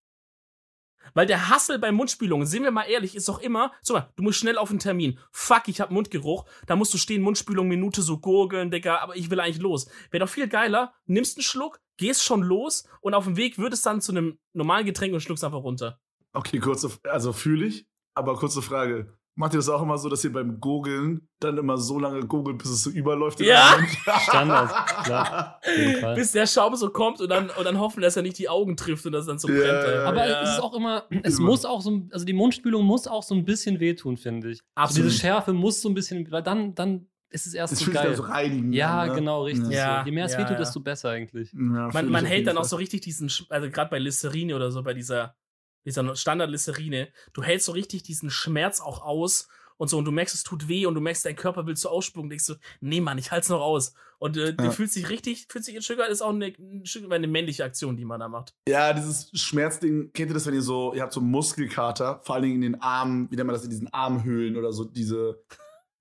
Weil der Hassel bei Mundspülungen, sind wir mal ehrlich, ist doch immer, so mal, du musst schnell auf einen Termin. Fuck, ich hab Mundgeruch. Da musst du stehen, Mundspülung, Minute so gurgeln, Digga, aber ich will eigentlich los. Wäre doch viel geiler, nimmst einen Schluck, gehst schon los und auf dem Weg wird es dann zu einem normalen Getränk und schluckst einfach runter. Okay, kurze, also fühle ich, aber kurze Frage. Macht ihr das auch immer so, dass ihr beim Gurgeln dann immer so lange gurgelt, bis es so überläuft? in Ja. Standard, klar. Bis der Schaum so kommt und dann, und dann hoffen, dass er nicht die Augen trifft und das dann so Ja, brennt. ja, Aber ja. es ist auch immer, es Immer. muss auch so, ein- also die Mundspülung muss auch so ein bisschen wehtun, finde ich. Also Absolut. diese Schärfe muss so ein bisschen, weil dann, dann ist es erst Das so geil. so reinigen. ja, ne? genau, richtig. Ja. so. Je mehr es Ja, wehtut, ja. desto besser eigentlich. Ja, Man, man hält dann auch so richtig diesen, also gerade bei Listerine oder so, bei dieser, dieser Standard-Listerine, du hältst so richtig diesen Schmerz auch aus und so, und du merkst, es tut weh und du merkst, dein Körper will zu ausspucken, denkst du, nee, Mann, ich halt's noch aus. Und äh, du Ja. fühlst dich richtig, fühlt sich Sugar ist auch eine, ein Stück weit eine männliche Aktion, die man da macht. Ja, dieses Schmerzding, kennt ihr das, wenn ihr so, ihr habt so Muskelkater, vor allen Dingen in den Armen, wie nennt man das, in diesen Armhöhlen oder so, diese,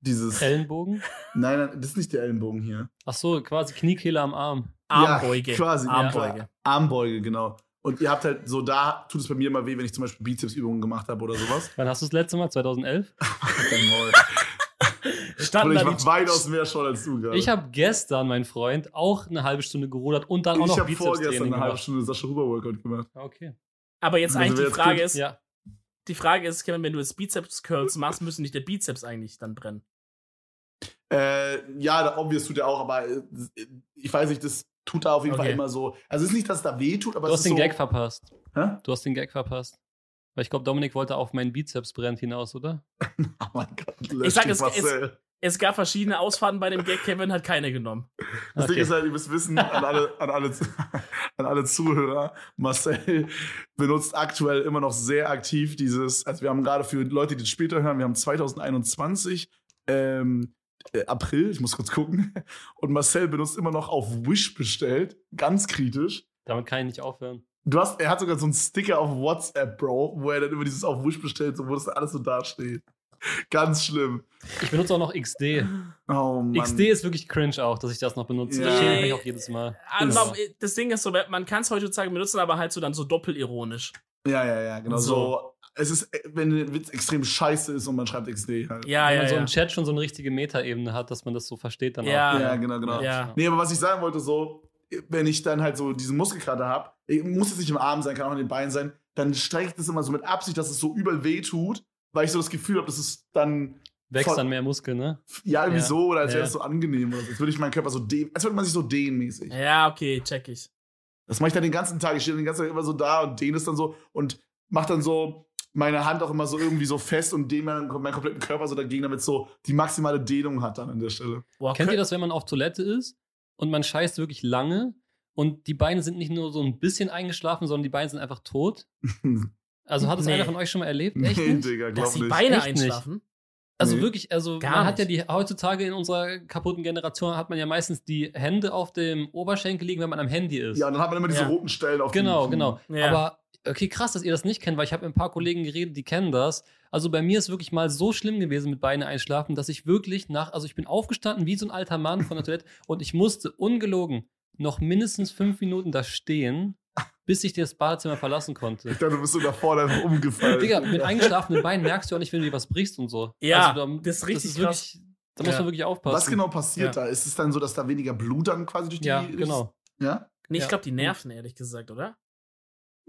dieses. Ellenbogen? Nein, nein, das ist nicht der Ellenbogen hier. Ach so, quasi Kniekehle am Arm. Armbeuge. Ja, quasi. Armbeuge. Ja, Armbeuge, genau. Und ihr habt halt so, da tut es bei mir immer weh, wenn ich zum Beispiel Bizepsübungen gemacht habe oder sowas. Wann hast du das letzte Mal? 2011? Dein Maul. Standen Oder ich da mach die, weitaus mehr schon als du gerade. Ich habe gestern, mein Freund, auch eine halbe Stunde gerudert und dann auch ich noch habe vorgestern eine halbe. Stunde Sascha Huber Workout gemacht. Ah, Okay. aber jetzt Also eigentlich die Frage ist, Ja. die Frage ist, Kevin, wenn du jetzt Bizeps-Curls machst, müssen nicht der Bizeps eigentlich dann brennen. Äh, ja, da obvious tut er auch, aber äh, ich weiß nicht, das tut da auf jeden Fall Okay. immer so. Also es ist nicht, dass es da weh tut, aber Du es hast den so, Gag verpasst. Hä? Du hast den Gag verpasst. Weil ich glaube, Dominik wollte auf meinen Bizeps brennt hinaus, oder? Oh mein Gott, Ich sag, es- Marcel. Es gab verschiedene Ausfahrten bei dem Gag, Kevin hat keine genommen. Das Ding Okay. ist halt, ihr müsst wissen, an alle, an, alle, an alle Zuhörer, Marcel benutzt aktuell immer noch sehr aktiv dieses, also wir haben gerade für Leute, die das später hören, wir haben 2021, ähm, äh, April, ich muss kurz gucken, und Marcel benutzt immer noch auf Wish bestellt, ganz kritisch. Damit kann ich nicht aufhören. Du hast, er hat sogar so einen Sticker auf WhatsApp, Bro, wo er dann immer dieses auf Wish bestellt, so, wo das alles so dasteht. Ganz schlimm. Ich benutze auch noch XD. Oh Mann. XD ist wirklich cringe auch, dass ich das noch benutze. Ja. Da schäme ich mich auch jedes Mal. Aber das Ding ist so, man kann es heutzutage benutzen, aber halt so dann so doppelironisch. Ja, ja, ja, genau so. So. Es ist, äh, wenn der Witz extrem scheiße ist und man schreibt XD halt. Ja, Wenn ja, man so ja. im Chat schon so eine richtige Metaebene hat, dass man das so versteht dann Ja. auch. Ja, genau, genau. Ja. Nee, aber was ich sagen wollte, so, wenn ich dann halt so diesen Muskelkater habe, muss es nicht im Arm sein, kann auch in den Beinen sein, dann strecke ich das immer so mit Absicht, dass es so übel weh tut, weil ich so das Gefühl habe, das ist dann, Wächst Voll- dann mehr Muskel, ne? ja, irgendwie Ja. so, oder als wäre Ja. das so angenehm oder so. Als würde ich meinen Körper so dehnen, als würde man sich so dehnen mäßig. Ja, okay, check ich. Das mache ich dann den ganzen Tag. Ich stehe den ganzen Tag immer so da und dehne es dann so und mache dann so meine Hand auch immer so irgendwie so fest und dehne meinen, meinen kompletten Körper so dagegen, damit so die maximale Dehnung hat dann an der Stelle. Boah, Kennt ihr das, wenn man auf Toilette ist und man scheißt wirklich lange und die Beine sind nicht nur so ein bisschen eingeschlafen, sondern die Beine sind einfach tot? Also hat es Nee. einer von euch schon mal erlebt? Echt nee, nicht? Digga, Dass die nicht. Beine Echt nicht. einschlafen? Also Nee. wirklich, also Gar man hat ja nicht. die heutzutage in unserer kaputten Generation hat man ja meistens die Hände auf dem Oberschenkel liegen, wenn man am Handy ist. Ja, und dann hat man immer diese Ja. roten Stellen auf Genau, den genau. Ja. Aber okay, krass, dass ihr das nicht kennt, weil ich habe mit ein paar Kollegen geredet, die kennen das. Also bei mir ist wirklich mal so schlimm gewesen mit Beine einschlafen, dass ich wirklich nach, also ich bin aufgestanden wie so ein alter Mann von der Toilette und ich musste ungelogen noch mindestens fünf Minuten da stehen, bis ich das Badezimmer verlassen konnte. Ich dachte, du bist so davor einfach umgefallen. Digga, mit eingeschlafenen Beinen merkst du auch nicht, wenn du dir was brichst und so. Ja, also, da, das ist richtig wirklich, da muss Ja. man wirklich aufpassen. Was genau passiert Ja. da? Ist es dann so, dass da weniger Blut dann quasi durch die Ja, genau. Ja? Nee, ich Ja. glaube, die Nerven, ehrlich gesagt, oder?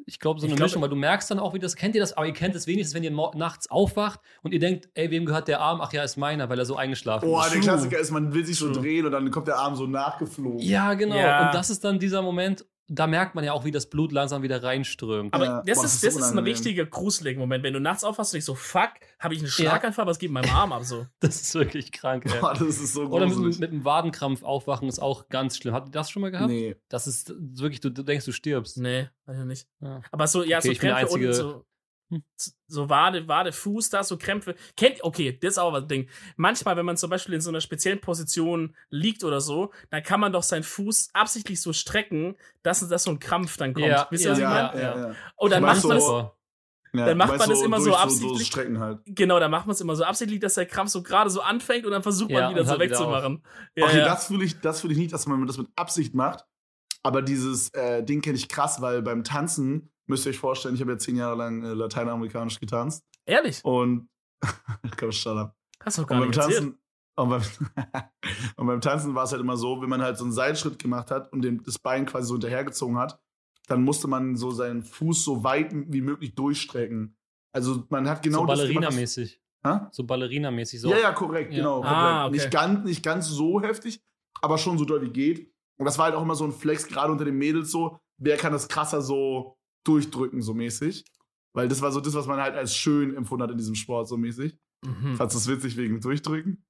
Ich glaube, so eine glaub- Mischung, weil du merkst dann auch, wie das, kennt ihr das, aber ihr kennt es wenigstens, wenn ihr nachts aufwacht und ihr denkt, ey, wem gehört der Arm? Ach ja, ist meiner, weil er so eingeschlafen Oh, ist. der Klassiker ist, man will sich so True. drehen und dann kommt der Arm so nachgeflogen. Ja, genau. Ja. Und das ist dann dieser Moment, da merkt man ja auch, wie das Blut langsam wieder reinströmt. Aber Ja, das, boah, ist, das ist das ist ein richtiger gruseliger Moment. Wenn du nachts aufwachst und denkst so, fuck, habe ich einen Schlaganfall, was geht in meinem Arm ab so? Das ist wirklich krank, ey. Boah, das ist so Oder mit, mit einem Wadenkrampf aufwachen ist auch ganz schlimm. Habt ihr das schon mal gehabt? Nee. Das ist wirklich, du, du denkst, du stirbst. Nee, weiß ich nicht. Ja. Aber so, ja, Okay, so ich bin der Krämpfe unten, so. So Wade, Wade, Fuß, da so Krämpfe. Kennt, okay, das ist auch was Ding. Manchmal, wenn man zum Beispiel in so einer speziellen Position liegt oder so, dann kann man doch seinen Fuß absichtlich so strecken, dass, dass so ein Krampf dann kommt. Ja, Wisst ihr, was ich ja, meine? ja, ja. Und dann macht man so- Super. Ja, Dann macht man meinst das immer so absichtlich. Strecken halt. genau, dann macht man es immer so absichtlich, dass der Krampf so gerade so anfängt und dann versucht man Ja, wieder so wieder wegzumachen. Ja, okay, ja. das fühle ich, das fühle ich nicht, dass man das mit Absicht macht. Aber dieses äh, Ding kenne ich krass, weil beim Tanzen müsst ihr euch vorstellen, ich habe ja zehn Jahre lang äh, lateinamerikanisch getanzt. Ehrlich? Und komm, shut up. Hast du Und gar beim nicht. Tanzen, und beim, und beim Tanzen war es halt immer so, wenn man halt so einen Seitschritt gemacht hat und den, das Bein quasi so hinterhergezogen hat, dann musste man so seinen Fuß so weit wie möglich durchstrecken. Also man hat genau so Ballerina-mäßig. Hä? So Ballerina-mäßig. So. Ja, ja, korrekt, Ja. genau. Ah, okay. nicht, ganz, nicht ganz so heftig, aber schon so doll wie geht. Und das war halt auch immer so ein Flex, gerade unter den Mädels so, wer kann das krasser so durchdrücken, so mäßig. Weil das war so das, was man halt als schön empfunden hat in diesem Sport, so mäßig. Mhm. Fandst du es witzig wegen Durchdrücken?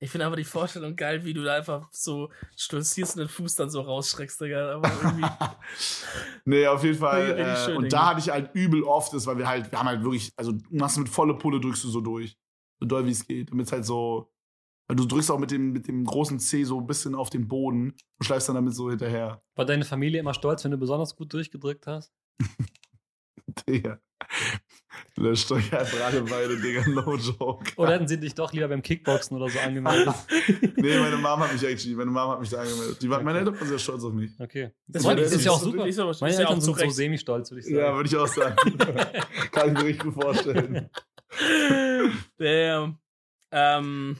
Ich finde aber die Vorstellung geil, wie du da einfach so stolzierst und den Fuß dann so rausschreckst, Digga. Aber irgendwie. Nee, auf jeden Fall. Äh, schön, und Digga. da hatte ich halt übel oft, das, weil wir halt, wir haben halt wirklich, also du machst mit volle Pulle, drückst du so durch. So doll wie es geht. Damit es halt so, weil du drückst auch mit dem, mit dem großen C so ein bisschen auf den Boden und schleifst dann damit so hinterher. War deine Familie immer stolz, wenn du besonders gut durchgedrückt hast? Digga. Löscht euch einfach alle beide, Digga, no joke. Oder hätten sie dich doch lieber beim Kickboxen oder so angemeldet? nee, meine Mom hat mich actually, meine Mom hat mich da angemeldet. Die war, meine Eltern waren sehr stolz auf mich. Okay. Das Das, war- ist, das ja auch so- super. Ist aber- Meine ist ja Eltern auch sind so Recht. semi-stolz, würde ich sagen. Ja, würde ich auch sagen. Kann ich mir richtig gut vorstellen. Damn. Ähm,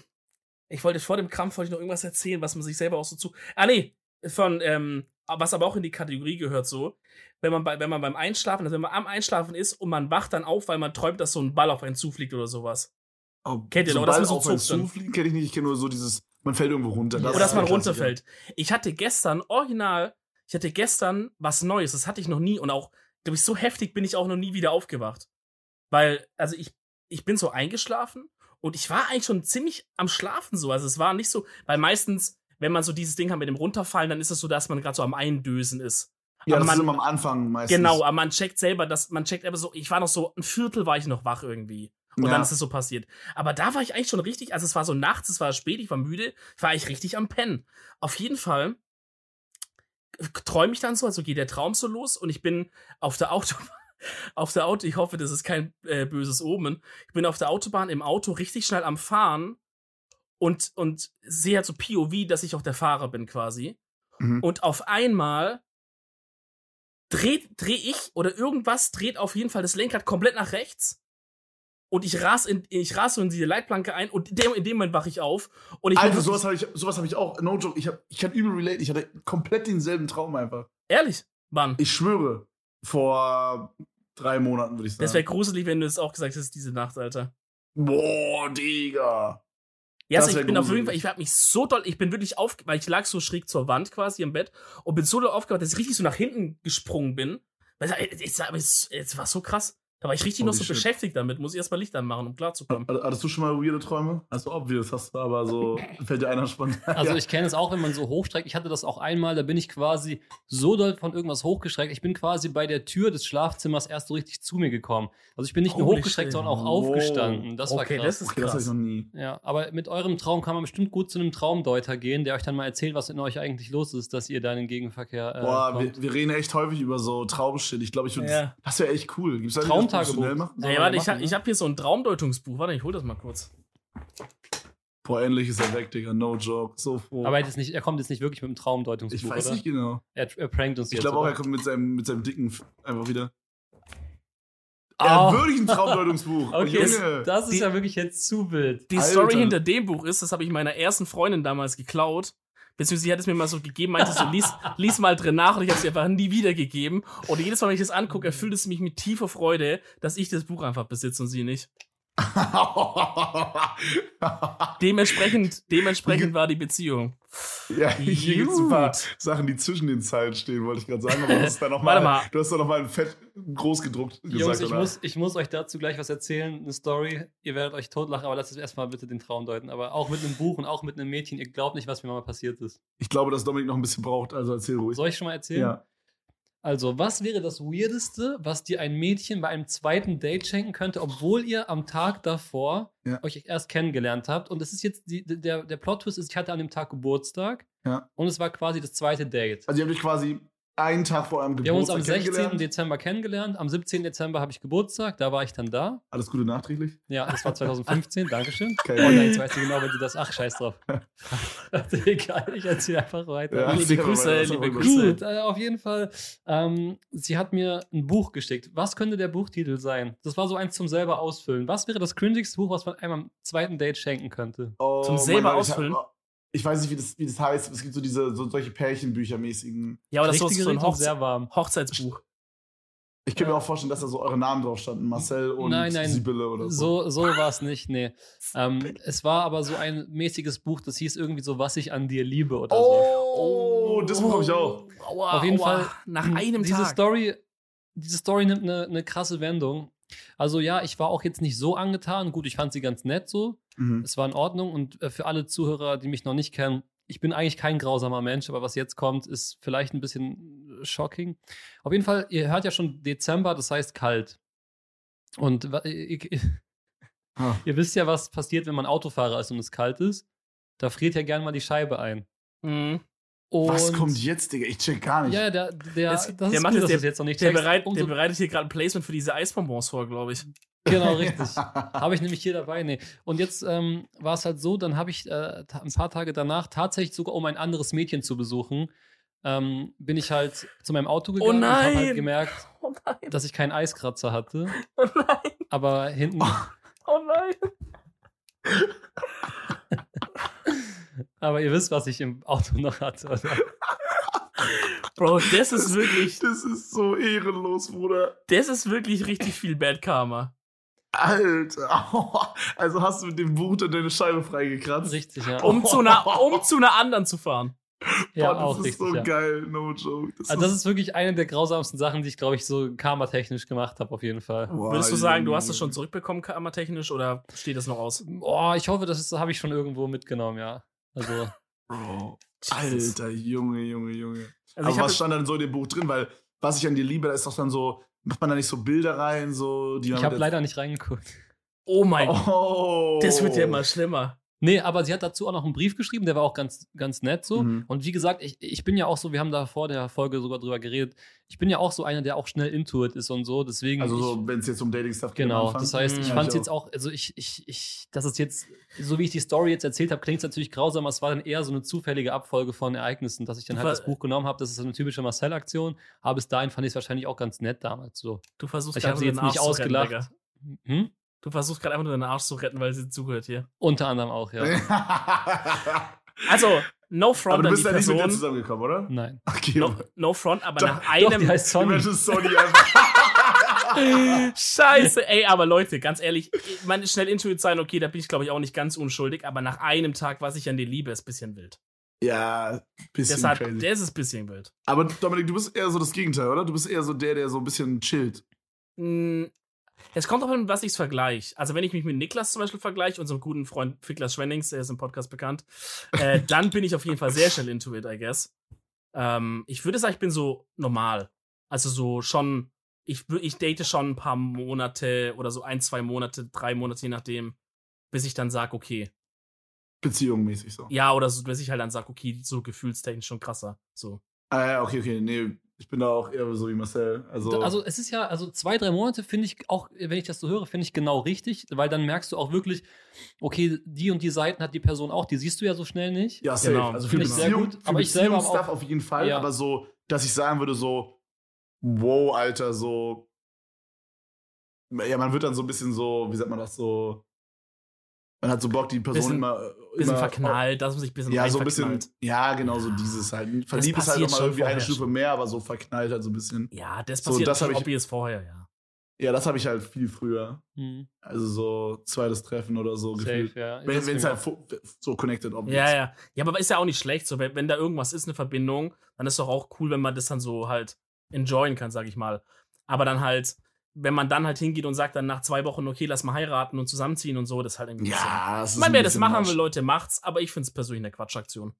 ich wollte vor dem Krampf wollte ich noch irgendwas erzählen, was man sich selber auch so zu. Ah, nee, von, ähm, was aber auch in die Kategorie gehört so. Wenn man, bei, wenn man beim Einschlafen, also wenn man am Einschlafen ist und man wacht dann auf, weil man träumt, dass so ein Ball auf einen zufliegt oder sowas. Oh, Kennt ihr so dass Ball man so auf einen zufliegen, kenne ich nicht. Ich kenne nur so dieses, man fällt irgendwo runter. Oder ist dass man runterfällt. Ich hatte gestern, original, ich hatte gestern was Neues, das hatte ich noch nie und auch, glaube ich, so heftig bin ich auch noch nie wieder aufgewacht. Weil, also ich, ich bin so eingeschlafen und ich war eigentlich schon ziemlich am Schlafen so. Also es war nicht so, weil meistens, wenn man so dieses Ding hat mit dem Runterfallen, dann ist es so, dass man gerade so am Eindösen ist. Ja, Aber das ist man- immer am Anfang meistens. Genau, aber man checkt selber, dass man checkt aber so, ich war noch so, ein Viertel war ich noch wach irgendwie. Und Ja. dann ist es so passiert. Aber da war ich eigentlich schon richtig, also es war so nachts, es war spät, ich war müde, ich war eigentlich richtig am Pennen. Auf jeden Fall träume ich dann so, also geht der Traum so los und ich bin auf der Autobahn, auf der Auto, ich hoffe, das ist kein äh, böses Omen. Ich bin auf der Autobahn im Auto richtig schnell am Fahren und, und sehe halt so POV, dass ich auch der Fahrer bin quasi. Mhm. Und auf einmal dreht dreh ich oder irgendwas dreht auf jeden Fall das Lenkrad komplett nach rechts. Und ich ras in, ich ras so in diese Leitplanke ein und in dem, in dem Moment wache ich auf. Und ich Alter, sowas habe ich, sowas ich auch. No joke. Ich, hab, ich kann übel relate. Ich hatte komplett denselben Traum einfach. ehrlich, Mann. Ich schwöre. Vor drei Monaten, würde ich sagen. Das wäre gruselig, wenn du es auch gesagt hättest, diese Nacht, Alter. Boah, Digga. Ja, also ich bin auf gruselig. jeden Fall, ich hab mich so doll, ich bin wirklich auf, weil ich lag so schräg zur Wand quasi im Bett und bin so doll aufgewacht, dass ich richtig so nach hinten gesprungen bin. Es war so krass. Da war ich richtig noch Holy so shit. beschäftigt damit. Muss ich erstmal Licht anmachen, um klarzukommen. Hattest du schon mal weirde Träume? Also obvious hast du, aber so fällt dir einer spontan. Also ich kenne es auch, wenn man so hochstreckt. Ich hatte das auch einmal, da bin ich quasi so doll von irgendwas hochgestreckt. Ich bin quasi bei der Tür des Schlafzimmers erst so richtig zu mir gekommen. Also ich bin nicht nur Holy hochgestreckt, shit. sondern auch Wow. aufgestanden. Das war Okay, krass. das ist okay, das krass. ich noch nie. ja, aber mit eurem Traum kann man bestimmt gut zu einem Traumdeuter gehen, der euch dann mal erzählt, was in euch eigentlich los ist, dass ihr da in den Gegenverkehr äh, Boah, kommt. wir, wir reden echt häufig über so Traumshit. Ich glaube, ich würde. Ja. Das wäre echt cool. Gibt's da nicht Traumtagebuch. Ey, warte, ich, ich ne? hab hier so ein Traumdeutungsbuch. Warte, ich hol das mal kurz. Boah, endlich ist er weg, Digga. No joke. So froh. aber er, ist nicht, er kommt jetzt nicht wirklich mit dem Traumdeutungsbuch, ich weiß oder? nicht genau. Er, er prankt uns Ich glaube auch, er kommt mit seinem, mit seinem dicken F- einfach wieder. Ah. Er hat wirklich ein Traumdeutungsbuch. Okay, Junge. das, das ist Die- ja wirklich jetzt zu wild. Die Alter. Story hinter dem Buch ist, das habe ich meiner ersten Freundin damals geklaut. Beziehungsweise sie hat es mir mal so gegeben, meinte so, lies, lies mal drin nach und ich habe ihr einfach nie wiedergegeben. Und jedes Mal, wenn ich das angucke, erfüllt es mich mit tiefer Freude, dass ich das Buch einfach besitze und sie nicht. Dementsprechend, dementsprechend war die Beziehung. ja, hier gibt es ein paar. Sachen, die zwischen den Zeilen stehen, wollte ich gerade sagen. Aber du hast da noch Warte mal, du hast da nochmal ein fett groß gedruckt gesagt. Jungs, ich oder? muss, ich muss euch dazu gleich was erzählen, eine Story. Ihr werdet euch totlachen, aber lasst uns erstmal bitte den Traum deuten. Aber auch mit einem Buch und auch mit einem Mädchen, ihr glaubt nicht, was mir mal passiert ist. ich glaube, dass Dominik noch ein bisschen braucht, also erzähl ruhig. Soll ich schon mal erzählen? Ja. Also, was wäre das Weirdeste, was dir ein Mädchen bei einem zweiten Date schenken könnte, obwohl ihr am Tag davor Ja. euch erst kennengelernt habt? Und es ist jetzt, die, der, der Plot-Twist ist, ich hatte an dem Tag Geburtstag Ja. und es war quasi das zweite Date. Also ihr habt euch quasi einen Tag vor eurem Wir haben uns Geburtstag am 16. kennengelernt. Dezember kennengelernt. Am 17. Dezember habe ich Geburtstag. Da war ich dann da. Alles Gute nachträglich. Ja, das war 2015. Dankeschön. Okay. Oh nein, jetzt weiß ich genau, wenn sie das. Ach, scheiß drauf. Egal, ich erzähle einfach weiter. Ja, liebe Grüße, liebe. Grüße. Gut, äh, auf jeden Fall. Ähm, sie hat mir ein Buch geschickt. Was könnte der Buchtitel sein? Das war so eins zum selber ausfüllen. Was wäre das cringigste Buch, was man einem am zweiten Date schenken könnte? Oh Zum selber Gott, ausfüllen? Hab, ich weiß nicht, wie das, wie das heißt. Es gibt so diese so solche Pärchenbüchermäßigen. Ja, aber das ist so ein Hochze sehr warm. Hochzeitsbuch. Ich kann mir auch vorstellen, dass da so eure Namen drauf standen. Marcel und Nein, nein. Sibylle oder so. So, so war es nicht, nee. Ähm, es war aber so ein mäßiges Buch, das hieß irgendwie so, was ich an dir liebe oder so. Oh, das Buch habe ich auch. Aua, Auf jeden aua. Fall, Nach Hm, einem diese Tag. Story, diese Story nimmt eine, eine krasse Wendung. Also ja, ich war auch jetzt nicht so angetan. Gut, ich fand sie ganz nett so. Mhm. Es war in Ordnung. Und äh, für alle Zuhörer, die mich noch nicht kennen, ich bin eigentlich kein grausamer Mensch, aber was jetzt kommt, ist vielleicht ein bisschen äh, shocking. Auf jeden Fall, ihr hört ja schon Dezember, das heißt kalt. Und ihr, Ah. ihr wisst ja, was passiert, wenn man Autofahrer ist und es kalt ist. Da friert ja gern mal die Scheibe ein. Mhm. Und Was kommt jetzt, Digga? Ich check gar nicht. Ja, der, der, Das- das der ist macht gut, es jetzt noch nicht Der, bereit, der bereitet hier gerade ein Placement für diese Eisbonbons vor, glaube ich. Genau, richtig. Habe ich nämlich hier dabei. Nee. Und jetzt ähm, war es halt so, dann habe ich äh, ein paar Tage danach tatsächlich sogar, um ein anderes Mädchen zu besuchen, ähm, bin ich halt zu meinem Auto gegangen und habe halt gemerkt, Oh nein, dass ich keinen Eiskratzer hatte. oh nein, Aber hinten, oh nein. aber ihr wisst, was ich im Auto noch hatte, oder? Bro, das ist wirklich, Das ist so ehrenlos, Bruder. das ist wirklich richtig viel Bad Karma. Alter. Also hast du mit dem dann deine Scheibe freigekratzt? Richtig, ja. Um zu einer, um zu einer anderen zu fahren. ja, Boah, das auch ist richtig. so ja. geil, no joke. Das Also das ist wirklich eine der grausamsten Sachen, die ich, glaube ich, so karmatechnisch gemacht habe, auf jeden Fall. Boah, Würdest du sagen, du hast es schon zurückbekommen, karmatechnisch, oder steht das noch aus? Oh, ich hoffe, das habe ich schon irgendwo mitgenommen, ja. Also, Bro. Jesus. Alter, Junge, Junge, Junge. Also Aber was stand dann so in dem Buch drin? Weil, was ich an dir liebe, da ist doch dann so, macht man da nicht so Bilder rein, so, die ich habe leider nicht reingeguckt. oh mein Gott, Oh. das wird ja immer schlimmer. Nee, aber sie hat dazu auch noch einen Brief geschrieben, der war auch ganz, ganz nett so. Mhm. Und wie gesagt, ich, ich bin ja auch so, wir haben da vor der Folge sogar drüber geredet, ich bin ja auch so einer, der auch schnell into it ist und so, deswegen. Also so, wenn es jetzt um Dating-Stuff geht. Genau, Anfang. das heißt, ich Mhm. fand es Ja, jetzt auch, also ich, ich, ich, das ist jetzt, so wie ich die Story jetzt erzählt habe, klingt es natürlich grausam, aber es war dann eher so eine zufällige Abfolge von Ereignissen, dass ich dann halt das Buch genommen habe. Das ist eine typische Marcel-Aktion, aber bis dahin fand ich es wahrscheinlich auch ganz nett damals so. Du versuchst Ich habe sie jetzt nicht ausgelacht. Hm? Du versuchst gerade einfach nur deinen Arsch zu retten, weil sie zugehört hier. Unter anderem auch, ja. Also, no front aber du bist ja nicht mit der Person. zusammengekommen, oder? Nein. Okay. No, no front, aber Doch, nach Doch, einem. die heißt Sony. Scheiße, ey, aber Leute, ganz ehrlich, man ist schnell intuit sein, okay, da bin ich glaube ich auch nicht ganz unschuldig, aber nach einem Tag, was ich an dir liebe, ist ein bisschen wild. ja, bisschen Deshalb, crazy. das ist ein bisschen wild. Aber Dominik, du bist eher so das Gegenteil, oder? Du bist eher so der, der so ein bisschen chillt. Es kommt darauf an, was ich vergleiche. Also, wenn ich mich mit Niklas zum Beispiel vergleiche, unserem guten Freund Niklas Schwennings, der ist im Podcast bekannt, äh, dann bin ich auf jeden Fall sehr schnell into it, I guess. Ähm, ich würde sagen, ich bin so normal. Also so schon, ich, ich date schon ein paar Monate oder so ein, zwei Monate, drei Monate, je nachdem, bis ich dann sage, okay. Beziehungsmäßig so. Ja, oder so, bis ich halt dann sage, okay, so gefühlstechnisch schon krasser. So. Ah, okay, okay. Nee, ich bin da auch eher so wie Marcel. Also, Also es ist ja, also zwei, drei Monate finde ich auch, wenn ich das so höre, finde ich genau richtig, weil dann merkst du auch wirklich, okay, die und die Seiten hat die Person auch, die siehst du ja so schnell nicht. ja, safe. genau. Also für Finde ich sehr Beziehung, gut, für aber ich selber auch- auf jeden Fall. Ja. Aber so, dass ich sagen würde, so, wow, Alter, so. Ja, man wird dann so ein bisschen so, wie sagt man das, so. Man hat so Bock, die Person Bisschen- immer. Bisschen immer verknallt, dass man sich ein bisschen Ja, so ein bisschen. Ja, genau, so dieses halt. Verliebt ist halt nochmal irgendwie eine Stufe mehr, aber so verknallt halt so ein bisschen. Ja, das So, passiert das schon obvious vorher, ja. Ja, das habe ich halt viel früher. Hm, Also so zweites Treffen oder so gefühlt. safe, ja. Wenn es halt fu- so connected obvious. Ja, ja. Ja, aber ist ja auch nicht schlecht. So, wenn, wenn da irgendwas ist, eine Verbindung, dann ist doch auch cool, wenn man das dann so halt enjoyen kann, sag ich mal. Aber dann halt, wenn man dann halt hingeht und sagt dann nach zwei Wochen, okay, lass mal heiraten und zusammenziehen und so, das ist halt irgendwie. ein bisschen- Ja, das ist ein wer das machen Matsch. will, Leute, macht's, aber ich finde es persönlich eine Quatschaktion.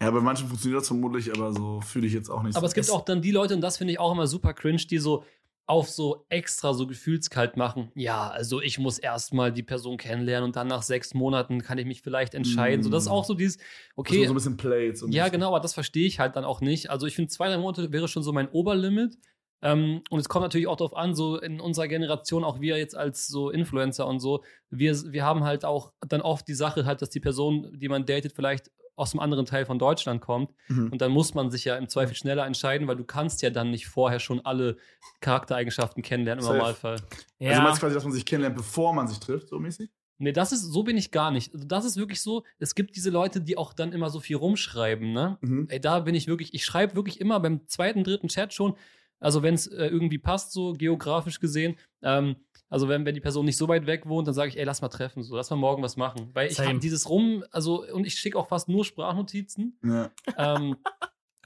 Ja, bei manchen funktioniert das vermutlich, aber so fühle ich jetzt auch nicht Aber so. es gibt auch dann die Leute, und das finde ich auch immer super cringe, die so, auf so extra so gefühlskalt machen. Ja, also ich muss erstmal die Person kennenlernen und dann nach sechs Monaten kann ich mich vielleicht entscheiden. So, das ist Mm. auch so dieses, okay, man so ein bisschen. So ein ja, bisschen. genau, aber das verstehe ich halt dann auch nicht. Also ich finde, zwei, drei Monate wäre schon so mein Oberlimit. Ähm, und es kommt natürlich auch darauf an, so in unserer Generation, auch wir jetzt als so Influencer und so, wir, wir haben halt auch dann oft die Sache halt, dass die Person, die man datet, vielleicht aus einem anderen Teil von Deutschland kommt. Mhm. Und dann muss man sich ja im Zweifel schneller entscheiden, weil du kannst ja dann nicht vorher schon alle Charaktereigenschaften kennenlernen im Safe. Normalfall. Ja, Also meinst du quasi, dass man sich kennenlernt, bevor man sich trifft, so mäßig? Nee, das ist, so bin ich gar nicht. Also das ist wirklich so, es gibt diese Leute, die auch dann immer so viel rumschreiben, ne? Mhm. Ey, da bin ich wirklich, ich schreibe wirklich immer beim zweiten, dritten Chat schon, also wenn es äh, irgendwie passt, so geografisch gesehen, ähm, also wenn, wenn die Person nicht so weit weg wohnt, dann sage ich, ey, lass mal treffen, so, lass mal morgen was machen. Weil ich habe dieses Rum, also, und ich schicke auch fast nur Sprachnotizen. Ja. Ähm,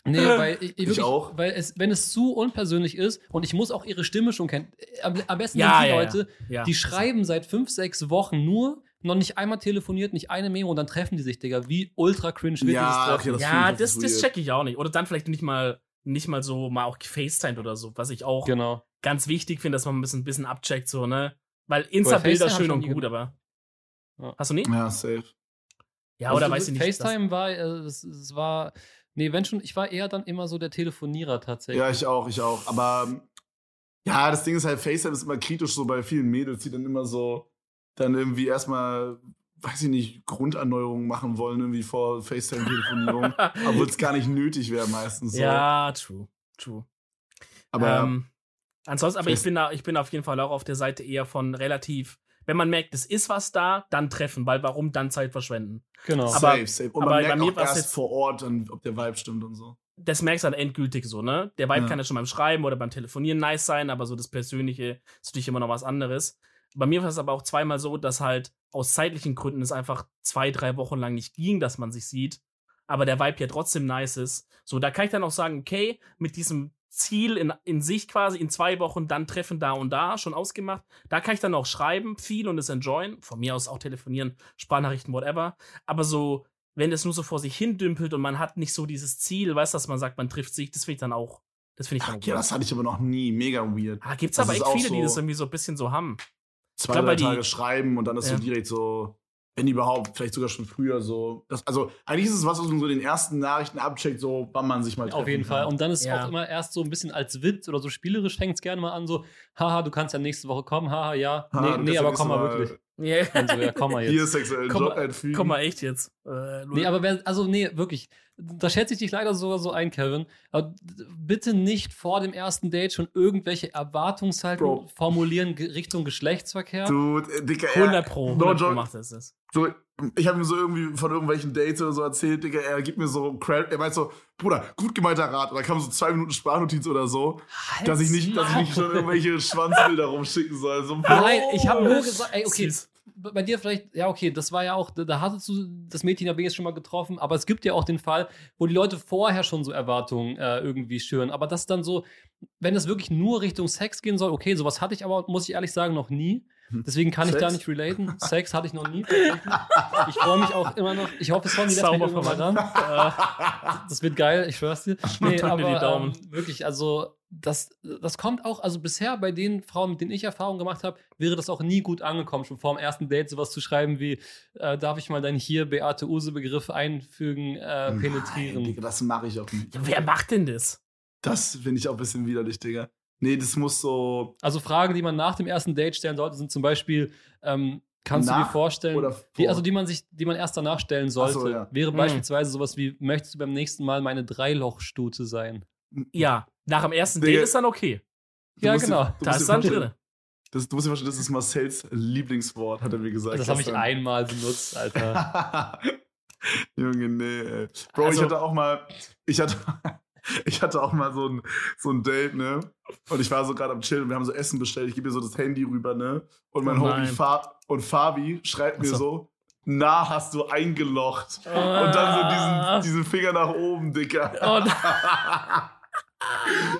nee, weil ich, ich wirklich, auch. weil es, wenn es zu unpersönlich ist und ich muss auch ihre Stimme schon kennen, äh, am, am besten Ja, sind die ja. Leute, ja. die schreiben seit fünf, sechs Wochen nur, noch nicht einmal telefoniert, nicht eine Memo und dann treffen die sich, Digga. Wie ultra cringe wird Ja, dieses Treffen. okay, das ja, ich das, das weird. check ich auch nicht. Oder dann vielleicht nicht mal, nicht mal so mal auch gefacetimed oder so, was ich auch Genau. ganz wichtig finde, dass man ein bisschen, ein bisschen abcheckt, so, ne? Weil Insta-Bilder schön und gut, aber. Ja. Hast du nie? Ja, safe. Ja, oder Also, weiß ich nicht. das- FaceTime war, äh, es, es war, nee, wenn schon, ich war eher dann immer so der Telefonierer tatsächlich. Ja, ich auch, ich auch. Aber ja, das Ding ist halt, FaceTime ist immer kritisch so bei vielen Mädels, die dann immer so dann irgendwie erstmal, weiß ich nicht, Grunderneuerungen machen wollen, irgendwie vor FaceTime-Telefonierung. obwohl es gar nicht nötig wäre meistens. So. Ja, true. True. aber ähm, ansonsten, aber ich bin, da, ich bin auf jeden Fall auch auf der Seite eher von relativ, wenn man merkt, es ist was da, dann treffen, weil warum dann Zeit verschwenden? Genau. aber- safe, safe. Und aber man bei merkt mir auch erst jetzt- vor Ort, dann, ob der Vibe stimmt und so. Das merkst du dann endgültig so, ne? Der Vibe Ja. kann ja schon beim Schreiben oder beim Telefonieren nice sein, aber so das Persönliche ist natürlich immer noch was anderes. Bei mir war es aber auch zweimal so, dass halt aus zeitlichen Gründen es einfach zwei, drei Wochen lang nicht ging, dass man sich sieht, aber der Vibe ja trotzdem nice ist. So, da kann ich dann auch sagen, okay, mit diesem Ziel in, in sich quasi in zwei Wochen dann treffen da und da schon ausgemacht. Da kann ich dann auch schreiben, viel und es enjoyen. Von mir aus auch telefonieren, Sprachnachrichten, whatever. Aber so, wenn es nur so vor sich hin dümpelt und man hat nicht so dieses Ziel, weißt du, dass man sagt, man trifft sich, das finde ich dann auch, das finde ich Ach, dann ja, das hatte ich aber noch nie. Mega weird. Ah, gibt's das aber echt viele, die so- das irgendwie so ein bisschen so haben. Zwei, glaub, drei die- Tage schreiben und dann ist Ja. so direkt so, wenn überhaupt, vielleicht sogar schon früher so. Das, also eigentlich ist es was, was man so in den ersten Nachrichten abcheckt, so wann man sich mal Auf jeden treffen Fall. kann. Und dann ist es Ja. auch immer erst so ein bisschen als Witz oder so spielerisch fängt es gerne mal an, so, haha, du kannst ja nächste Woche kommen, haha, ja. Ha, nee, nee aber komm mal wirklich. Yeah. Und so, ja, komm mal Hier jetzt. sexuellen Komm Job mal- einfügen. Komm mal echt jetzt. Äh, Nee, aber wer, also nee, wirklich. Da schätze ich dich leider sogar so ein, Kevin. Aber bitte nicht vor dem ersten Date schon irgendwelche Erwartungshaltungen formulieren Richtung Geschlechtsverkehr. Du, äh, Dicker, 100 er, Pro, no 100 Pro joke. macht das. So, ich habe ihm so irgendwie von irgendwelchen Dates oder so erzählt, Digga, er gibt mir so Credit, er meint so, Bruder, gut gemeinter Rat. Und dann kam so zwei Minuten Sprachnotiz oder so, dass ich nicht, dass ich nicht schon irgendwelche Schwanzbilder rumschicken soll. So, Nein, ich habe nur gesagt, ey, okay, bei dir vielleicht, ja, okay, das war ja auch, da, hattest du das Mädchen ja wenigstens schon mal getroffen, aber es gibt ja auch den Fall, wo die Leute vorher schon so Erwartungen äh, irgendwie schüren. Aber das dann so, wenn es wirklich nur Richtung Sex gehen soll, okay, sowas hatte ich aber, muss ich ehrlich sagen, noch nie. Deswegen kann ich da Sex? nicht relaten. Sex hatte ich noch nie. Ich freue mich auch immer noch. Ich hoffe, die letzten Sauber irgendwann mal ran. Äh, das wird geil, ich schwör's dir. Nee, Drück mir die aber Daumen. ähm, wirklich, also das, das kommt auch, also bisher bei den Frauen, mit denen ich Erfahrung gemacht habe, wäre das auch nie gut angekommen, schon vor dem ersten Date sowas zu schreiben wie, äh, darf ich mal deinen hier Beate Use-Begriff einfügen, äh, Nein, penetrieren. Digga, das mache ich auch nicht. Ja, wer macht denn das? Das finde ich auch ein bisschen widerlich, Digga. Nee, das muss so. Also Fragen, die man nach dem ersten Date stellen sollte, sind zum Beispiel, ähm, kannst du Nach dir vorstellen, oder die, also die man sich, die man erst danach stellen sollte, so, ja. wäre Mhm. beispielsweise sowas wie, möchtest du beim nächsten Mal meine Dreilochstute sein? Ja, nach dem ersten Digga. Date ist dann okay. Du Ja, dir- genau. du Da ist dir dann drin. Das, du musst dir vorstellen, das ist Marcells Lieblingswort, hat er mir gesagt. Das habe ich einmal benutzt, Alter. Junge, nee, ey. Bro, Also- ich hatte auch mal, ich hatte, ich hatte auch mal so ein, so ein Date, ne? Und ich war so gerade am Chillen, wir haben so Essen bestellt, ich gebe mir so das Handy rüber, ne? Und mein Oh Homie nein. Fa und Fabi schreibt mir so. so, na, hast du eingelocht. Und Ah. dann so diesen, diesen Finger nach oben, Dicker. Oh,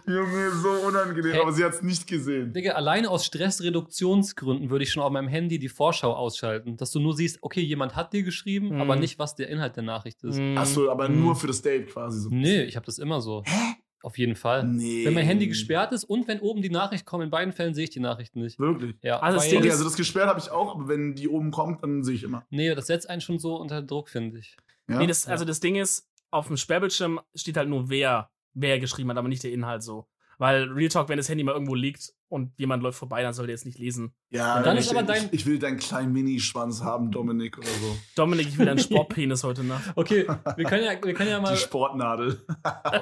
Junge, so unangenehm, Hey. aber sie hat es nicht gesehen. Digga, alleine aus Stressreduktionsgründen würde ich schon auf meinem Handy die Vorschau ausschalten, dass du nur siehst, okay, jemand hat dir geschrieben, Mhm. aber nicht, was der Inhalt der Nachricht ist. mm, Achso, aber mm. nur für das Date quasi so. Nee, ich habe das immer so. Auf jeden Fall. Nee. Wenn mein Handy gesperrt ist und wenn oben die Nachricht kommt, in beiden Fällen sehe ich die Nachrichten nicht. Wirklich? Ja, Also das Ding ist- also das gesperrt habe ich auch, aber wenn die oben kommt, dann sehe ich immer. nee, das setzt einen schon so unter Druck, finde ich. Ja? Nee, das, also das Ding ist, auf dem Sperrbildschirm steht halt nur wer, wer geschrieben hat, aber nicht der Inhalt so. Weil Real Talk, wenn das Handy mal irgendwo liegt und jemand läuft vorbei, dann soll der jetzt nicht lesen. ja, Und dann ich, ist aber dein- ich, ich will deinen kleinen Minischwanz haben, Dominik oder so. Dominik, ich will einen Sportpenis heute Nacht. Okay, wir können ja, wir können ja mal. Die Sportnadel.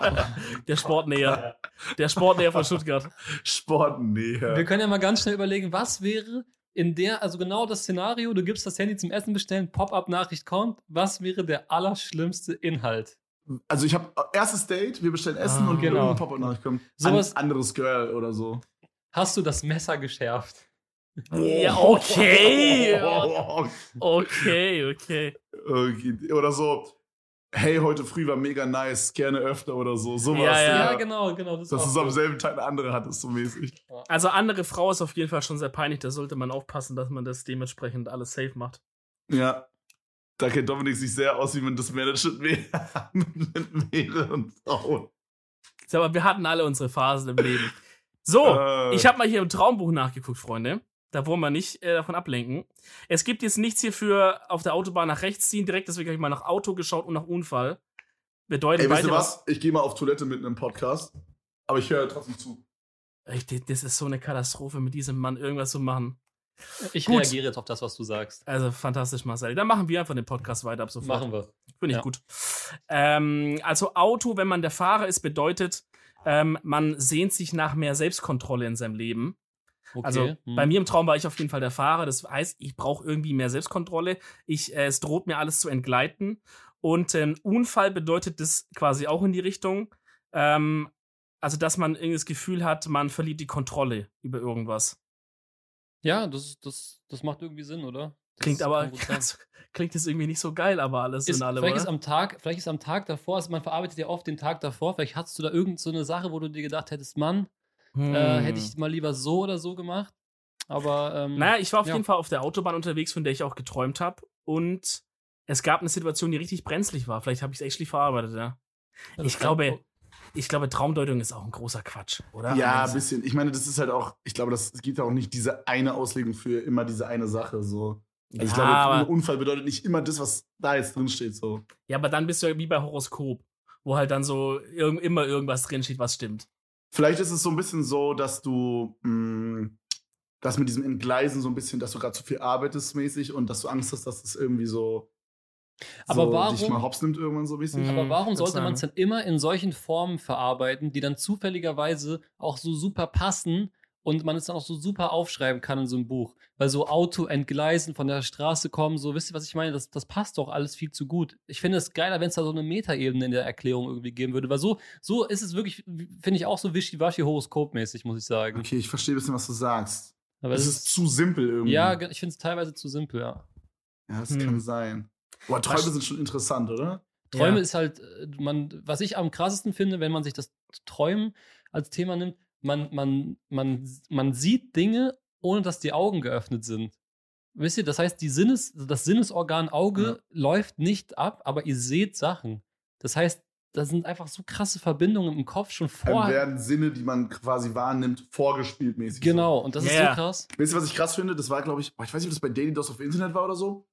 Der Sportnäher. Der Sportnäher von Stuttgart. Sportnäher. Wir können ja mal ganz schnell überlegen, was wäre in der, also genau das Szenario, du gibst das Handy zum Essen bestellen, Pop-up-Nachricht kommt, was wäre der allerschlimmste Inhalt? Also ich habe erstes Date, wir bestellen Essen Ah, und genau. irgendein Pop-up-Nachricht kommt. Sowas- An, anderes Girl oder so. Hast du das Messer geschärft? Ja, okay. Oh, Okay, okay. okay. Oder so, hey, heute früh war mega nice, gerne öfter oder so. Sowas. Ja, ja. Ja, genau, genau. Das Dass ist du auch am selben Tag eine andere hattest, so mäßig. Also andere Frau ist auf jeden Fall schon sehr peinlich. Da sollte man aufpassen, dass man das dementsprechend alles safe macht. Ja. Da kennt Dominik sich sehr aus, wie man das managt mit mit mehreren Frauen. Sag mal, wir hatten alle unsere Phasen im Leben. So, Äh. ich habe mal hier im Traumbuch nachgeguckt, Freunde. Da wollen wir nicht äh, davon ablenken. Es gibt jetzt nichts hier für auf der Autobahn nach rechts ziehen direkt, deswegen habe ich mal nach Auto geschaut und nach Unfall. Bedeutet Ey, ihr beide was? Ich gehe mal auf Toilette mit einem Podcast, aber ich höre trotzdem zu. Ey, Das ist so eine Katastrophe, mit diesem Mann irgendwas zu machen. Ich Gut. reagiere jetzt auf das, was du sagst. Also fantastisch, Marcel. Dann machen wir einfach den Podcast weiter ab sofort. Machen wir. Finde ich Ja. gut. Ähm, also Auto, wenn man der Fahrer ist, bedeutet, ähm, man sehnt sich nach mehr Selbstkontrolle in seinem Leben. Okay. Also hm. bei mir im Traum war ich auf jeden Fall der Fahrer. Das heißt, ich brauche irgendwie mehr Selbstkontrolle. Ich, äh, es droht mir alles zu entgleiten. Und ein Unfall bedeutet das quasi auch in die Richtung. Ähm, also, dass man irgendwie das Gefühl hat, man verliert die Kontrolle über irgendwas. Ja, das, das, das macht irgendwie Sinn, oder? Das Klingt aber, sein. klingt jetzt irgendwie nicht so geil, aber alles Ist, in allem, vielleicht, ist oder? am Tag, vielleicht ist am Tag davor, also man verarbeitet ja oft den Tag davor, vielleicht hattest du da irgend so eine Sache, wo du dir gedacht hättest, Mann, Hm. äh, hätte ich mal lieber so oder so gemacht. Aber ähm, Naja, ich war auf ja. jeden Fall auf der Autobahn unterwegs, von der ich auch geträumt habe. Und es gab eine Situation, die richtig brenzlig war. Vielleicht habe ich es echt verarbeitet, ja. Ich glaube, ich glaube, Traumdeutung ist auch ein großer Quatsch, oder? Ja, ein bisschen. Ich meine, das ist halt auch, ich glaube, das gibt auch nicht diese eine Auslegung für immer diese eine Sache. So. Also ich ja, glaube, ein Unfall bedeutet nicht immer das, was da jetzt drin steht. So. ja, aber dann bist du ja wie bei Horoskop, wo halt dann so irg immer irgendwas drinsteht, was stimmt. Vielleicht ist es so ein bisschen so, dass du mh, das mit diesem Entgleisen so ein bisschen, dass du gerade zu viel arbeitest mäßig und dass du Angst hast, dass es irgendwie so, Aber so warum- dich mal hops nimmt irgendwann so mäßig. Mhm. Aber warum sollte man es dann immer in solchen Formen verarbeiten, die dann zufälligerweise auch so super passen und man es dann auch so super aufschreiben kann in so einem Buch? Weil so Auto entgleisen, von der Straße kommen, so, wisst ihr, was ich meine? Das, das passt doch alles viel zu gut. Ich finde es geiler, wenn es da so eine Metaebene in der Erklärung irgendwie geben würde, weil so, so ist es wirklich, finde ich auch so wischiwaschi horoskopmäßig, muss ich sagen. Okay, ich verstehe ein bisschen, was du sagst. Aber Es es ist zu simpel irgendwie. ja, ich finde es teilweise zu simpel, ja. Ja, das Hm. kann sein. Boah, Träume Was- sind schon interessant, oder? Träume Ja. ist halt, äh, man, was ich am krassesten finde, wenn man sich das Träumen als Thema nimmt, man, man, man, man sieht Dinge, ohne dass die Augen geöffnet sind. Wisst ihr, das heißt, die Sinnes, das Sinnesorgan Auge Ja. läuft nicht ab, aber ihr seht Sachen. Das heißt, da sind einfach so krasse Verbindungen im Kopf schon Dann vorher. werden Sinne, die man quasi wahrnimmt, vorgespielt mäßig. Genau, und das Ja, ist so krass. So. Wisst ihr, was ich krass finde? Das war, glaube ich, ich weiß nicht, ob das bei Daily Dose auf Internet war oder so.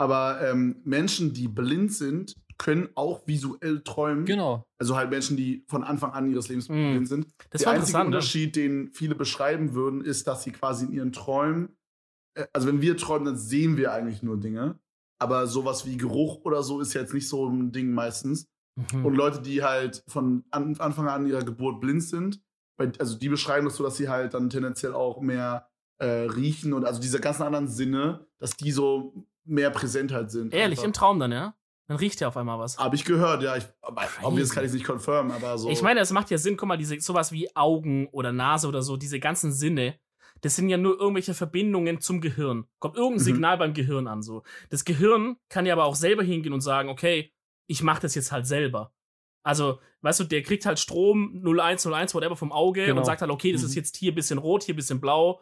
Aber ähm, Menschen, die blind sind, können auch visuell träumen. Genau. Also halt Menschen, die von Anfang an ihres Lebens Mhm. blind sind. Das Der einzige ne? Unterschied, den viele beschreiben würden, ist, dass sie quasi in ihren Träumen, äh, also wenn wir träumen, dann sehen wir eigentlich nur Dinge. Aber sowas wie Geruch oder so ist jetzt nicht so ein Ding meistens. Mhm. Und Leute, die halt von an, Anfang an ihrer Geburt blind sind, also die beschreiben das so, dass sie halt dann tendenziell auch mehr äh, riechen und also diese ganzen anderen Sinne, dass die so mehr präsent halt sind. Ehrlich, im einfach. Traum dann, ja? Dann riecht ja auf einmal was. Hab ich gehört, ja. Ich, obvious kann ich es nicht confirmen, aber so. Ich meine, es macht ja Sinn, guck mal, diese, sowas wie Augen oder Nase oder so, diese ganzen Sinne, das sind ja nur irgendwelche Verbindungen zum Gehirn. Kommt irgendein Mhm. Signal beim Gehirn an, so. Das Gehirn kann ja aber auch selber hingehen und sagen, okay, ich mach das jetzt halt selber. Also, weißt du, der kriegt halt Strom 0101, whatever vom Auge Genau. und sagt halt, okay, das Mhm. ist jetzt hier ein bisschen rot, hier ein bisschen blau,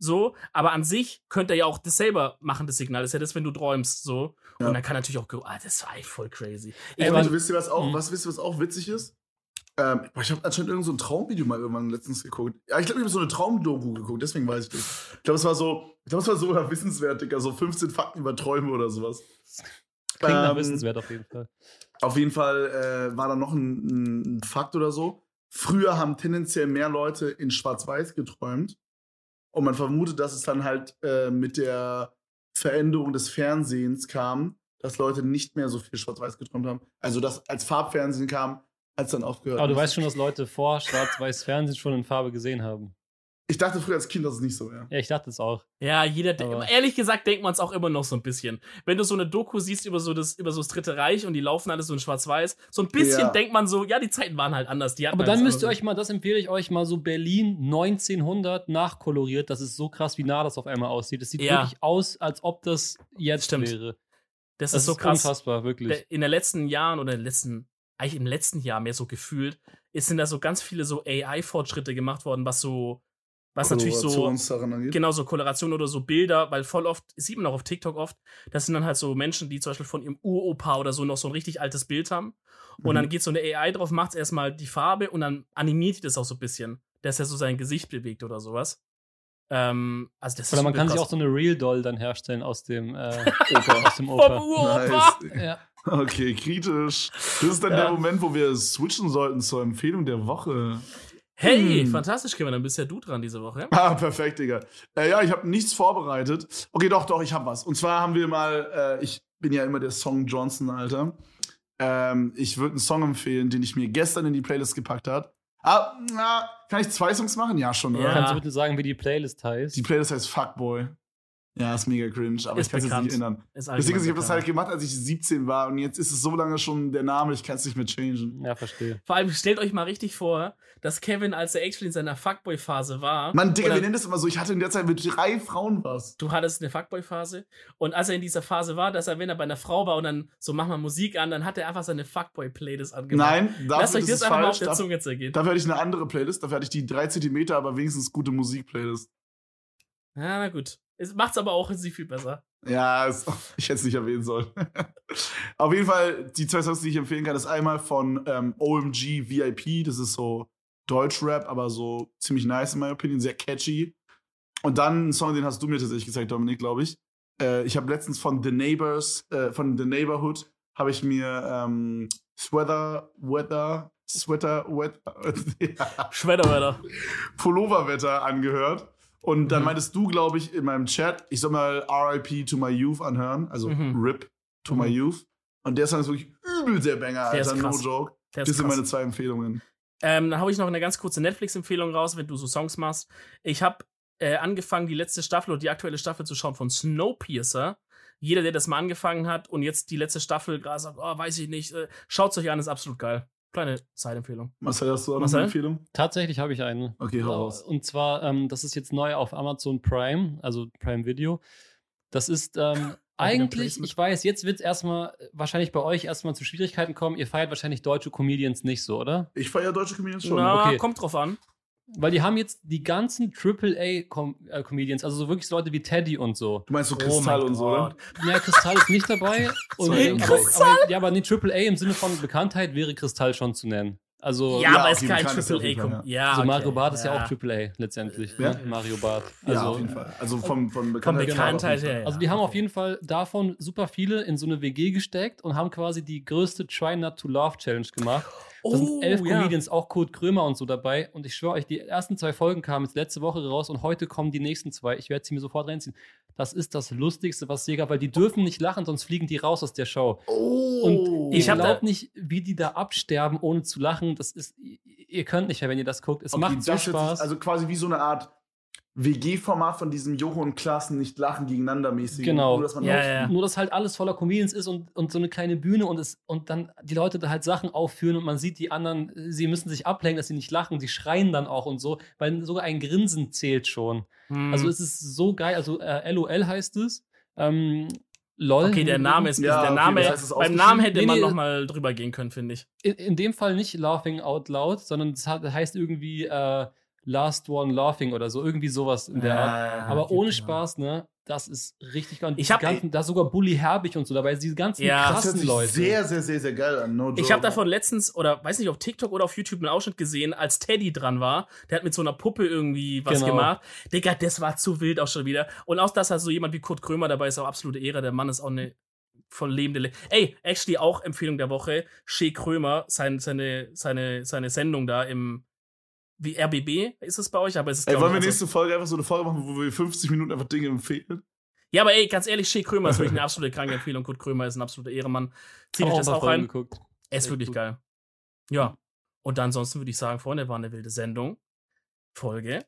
so. Aber an sich könnte er ja auch das selber machen, das Signal. Das ist ja das, wenn du träumst, so. Ja. Und dann kann natürlich auch, ah, das war echt voll crazy. Ich Ey, mein, Leute, wisst ihr, was auch, Mhm. was wisst ihr, was auch witzig ist? Ähm, boah, ich habe anscheinend irgend so ein Traumvideo mal irgendwann letztens geguckt. Ja, ich glaube, ich habe so eine Traumdoku geguckt, deswegen weiß ich das. Ich glaube, es war so, ich glaube, es war sogar wissenswert, Digga, so 15 Fakten über Träume oder sowas. Klingt Ähm, wissenswert auf jeden Fall. Auf jeden Fall äh, war da noch ein, ein Fakt oder so. Früher haben tendenziell mehr Leute in Schwarz-Weiß geträumt. Und man vermutet, dass es dann halt äh, mit der Veränderung des Fernsehens kam, dass Leute nicht mehr so viel Schwarz-Weiß geträumt haben. Also, dass als Farbfernsehen kam, hat es dann aufgehört. Aber du weißt schon, dass Leute vor schwarz-weiß Fernsehen schon in Farbe gesehen haben. Ich dachte früher als Kind, dass es nicht so wäre. Ja, ich dachte es auch. Ja, jeder, ehrlich gesagt, denkt man es auch immer noch so ein bisschen. Wenn du so eine Doku siehst über so das, über so das Dritte Reich und die laufen alles so in Schwarz-Weiß, so ein bisschen Ja. denkt man so, ja, die Zeiten waren halt anders. Aber dann das müsst ihr euch mal, das empfehle ich euch mal so Berlin 1900 nachkoloriert. Das ist so krass, wie nah das auf einmal aussieht. Es sieht Ja. wirklich aus, als ob das jetzt Stimmt. wäre. das, Das ist so krass. unfassbar, wirklich. In den letzten Jahren oder in den letzten, eigentlich im letzten Jahr mehr so gefühlt, ist, sind da so ganz viele so AI-Fortschritte gemacht worden, was so, was natürlich so, genau so Koloration oder so Bilder, weil voll oft, sieht man auch auf TikTok oft, das sind dann halt so Menschen, die zum Beispiel von ihrem Uropa oder so noch so ein richtig altes Bild haben. Und Mhm. dann geht so eine AI drauf, macht erstmal die Farbe und dann animiert die das auch so ein bisschen, dass er so sein Gesicht bewegt oder sowas. Ähm, also das Oder ist man kann sich auch so eine Real Doll dann herstellen aus dem, äh, Opa. aus dem Vom Opa. Uropa! Nice. Ja. Okay, kritisch. Das ist dann Ja. der Moment, wo wir switchen sollten zur Empfehlung der Woche. Hey, Hm. fantastisch, Kevin, dann bist ja du dran diese Woche. Ah, perfekt, Digga. Äh, ja, ich habe nichts vorbereitet. Okay, doch, doch, ich habe was. Und zwar haben wir mal, äh, ich bin ja immer der Song Johnson, Alter. Ähm, ich würde einen Song empfehlen, den ich mir gestern in die Playlist gepackt habe. Ah, na, kann ich zwei Songs machen? Ja, schon, oder? Ja. Kannst du bitte sagen, wie die Playlist heißt? Die Playlist heißt Fuckboy. Ja, ist mega cringe, aber Ist ich kann es nicht Das Ding ist, ich habe das halt gemacht, als ich 17 war und jetzt ist es so lange schon der Name, ich kann es nicht mehr changen. ja, verstehe. Vor allem stellt euch mal richtig vor, dass Kevin, als er actually in seiner Fuckboy-Phase war. Mann, Digga, wir nennen das immer so, ich hatte in der Zeit mit drei Frauen was. Du hattest eine Fuckboy-Phase. Und als er in dieser Phase war, dass er, wenn er bei einer Frau war und dann so, mach mal Musik an, dann hat er einfach seine Fuckboy-Playlist angemacht. Nein, Lasst dafür euch ist das es einfach mal auf falsch. der Zunge zergehen. dafür hatte ich eine andere Playlist, dafür hatte ich die 3 Zentimeter, aber wenigstens gute Musik-Playlist. Ja, na gut. Es macht's aber auch sie viel besser. Ja, es, ich hätte es nicht erwähnen sollen. Auf jeden Fall, die zwei Songs, die ich empfehlen kann, ist einmal von ähm, OMG VIP, das ist so Deutschrap, aber so ziemlich nice in meiner Opinion, sehr catchy. Und dann ein Song, den hast du mir tatsächlich gezeigt, Dominik, glaube ich. Äh, ich habe letztens von The Neighbors, äh, von The Neighborhood, habe ich mir ähm, Sweater, Weather, Sweater, Weather, ja, Schwedderwetter. Pulloverwetter angehört. Und dann Mhm. meintest du, glaube ich, in meinem Chat, ich soll mal RIP to my youth anhören, also Mhm. RIP to Mhm. my youth. Und der Song ist wirklich übel der Banger, Alter, no joke. Das sind meine zwei Empfehlungen. Ähm, dann habe ich noch eine ganz kurze Netflix-Empfehlung raus, wenn du so Songs machst. Ich habe äh, angefangen, die letzte Staffel oder die aktuelle Staffel zu schauen von Snowpiercer. Jeder, der das mal angefangen hat und jetzt die letzte Staffel gerade sagt, oh, weiß ich nicht, äh, schaut euch an, ist absolut geil. Kleine Side-Empfehlung. Marcel, hast du auch noch Marcel? eine Empfehlung? Tatsächlich habe ich eine. Okay, hau raus. Und zwar, ähm, das ist jetzt neu auf Amazon Prime, also Prime Video. Das ist ähm, eigentlich, ich weiß, jetzt wird es erstmal wahrscheinlich bei euch erstmal zu Schwierigkeiten kommen. Ihr feiert wahrscheinlich deutsche Comedians nicht so, oder? Ich feiere deutsche Comedians schon. Na, okay. kommt drauf an. Weil die haben jetzt die ganzen AAA-Comedians, also so wirklich so Leute wie Teddy und so. Du meinst so Oh Kristall mein und so, oder? Ja, Kristall ist nicht dabei. und, Sorry, aber, Kristall? aber, ja, aber nee, AAA im Sinne von Bekanntheit wäre Kristall schon zu nennen. Also, Ja, ja, aber ist kein Triple A. Kommt. Ja, so okay. Mario Barth ist ja, auch AAA letztendlich. Ja. Ne? Mario Barth. Ja, Also, auf jeden Fall. Also vom, von Von Bekanntheit. Bekanntheit her. Ja. Also die haben auf jeden Fall davon super viele in so eine WG gesteckt und haben quasi die größte Try Not to Love Challenge gemacht. Da sind elf Oh, ja. Comedians, auch Kurt Krömer und so dabei. Und ich schwöre euch, die ersten zwei Folgen kamen jetzt letzte Woche raus und heute kommen die nächsten zwei. Ich werde sie mir sofort reinziehen. Das ist das Lustigste, was je gab, weil die dürfen nicht lachen, sonst fliegen die raus aus der Show. Oh. Und Ich glaube nicht, wie die da absterben, ohne zu lachen. Das ist, ihr könnt nicht mehr, wenn ihr das guckt. Es Okay, macht so Spaß. Also quasi wie so eine Art WG-Format von diesem Jocho und Klassen nicht lachen gegeneinander mäßig. Genau. Nur, dass man Ja, ja. Nur, dass halt alles voller Comedians ist und, und so eine kleine Bühne und, es, und dann die Leute da halt Sachen aufführen und man sieht die anderen, sie müssen sich ablenken, dass sie nicht lachen, sie schreien dann auch und so, weil sogar ein Grinsen zählt schon. Hm. Also es ist so geil, also äh, LOL heißt es. Ähm, LOL. Okay, der Name ist Ja, der okay, Name. das heißt, beim? Namen hätte Nee, man nee, noch mal drüber gehen können, finde ich. In, in dem Fall nicht Laughing Out Loud, sondern es hat, heißt irgendwie äh, Last One Laughing oder so, irgendwie sowas in der Art. Ah, Aber ohne genau. Spaß, ne? das ist richtig geil. Und Ich diese hab- ganzen, da ist sogar Bully Herbig und so dabei, diese ganzen Ja. Das hört krassen sich Leute. sehr, sehr, sehr, sehr geil an. No Ich habe davon letztens, oder weiß nicht, auf TikTok oder auf YouTube einen Ausschnitt gesehen, als Teddy dran war. Der hat mit so einer Puppe irgendwie was Genau. gemacht. Digga, das war zu wild auch schon wieder. Und auch, dass da so jemand wie Kurt Krömer dabei ist, auch absolute Ehre. Der Mann ist auch eine voll lebende. Le Ey, actually auch Empfehlung der Woche. Shea Krömer, sein, seine, seine, seine Sendung da im. Wie RBB ist es bei euch? Aber es ist Ey, wollen wir also- nächste Folge einfach so eine Folge machen, wo wir 50 Minuten einfach Dinge empfehlen? Ja, aber ey, ganz ehrlich, Shea Krömer ist wirklich eine absolute kranke Empfehlung. Kurt Krömer ist ein absoluter Ehremann. Zieht euch das auch rein. Geguckt. Er ist Echt wirklich gut. geil. Ja. Und ansonsten würde ich sagen, Freunde, war eine wilde Sendung. Folge.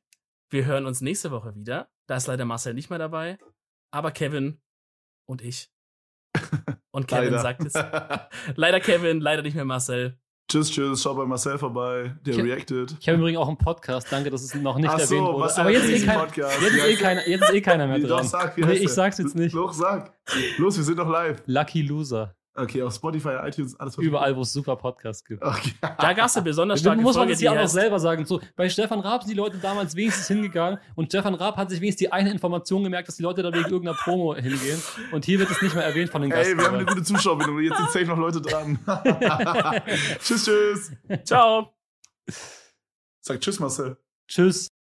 Wir hören uns nächste Woche wieder. Da ist leider Marcel nicht mehr dabei. Aber Kevin und ich. Und Kevin Leider. sagt es. Leider Kevin, leider nicht mehr Marcel. Tschüss, tschüss. Schau bei Marcel vorbei. Der Ich- reacted. Ich habe übrigens auch einen Podcast, danke, dass es noch nicht Ach so, erwähnt wurde. was Aber jetzt, eh kein, jetzt, ist eh keiner, jetzt ist eh keiner mehr Wie, doch, dran. sag, wie Nee, heißt ich sag's jetzt nicht. Los, sag. Los, wir sind doch live. Lucky Loser. Okay, auf Spotify, iTunes, alles was Überall, wo es super Podcasts gibt. Okay. Da gab es eine besonders Da starke muss man Folge, die ja auch noch selber sagen. So, bei Stefan Raab sind die Leute damals wenigstens hingegangen und Stefan Raab hat sich wenigstens die eine Information gemerkt, dass die Leute da wegen irgendeiner Promo hingehen. Und hier wird es nicht mehr erwähnt von den Ey, wir haben eine gute Zuschauerbindung. Jetzt sind safe noch Leute dran. tschüss, tschüss. Ciao. Sag tschüss, Marcel. Tschüss.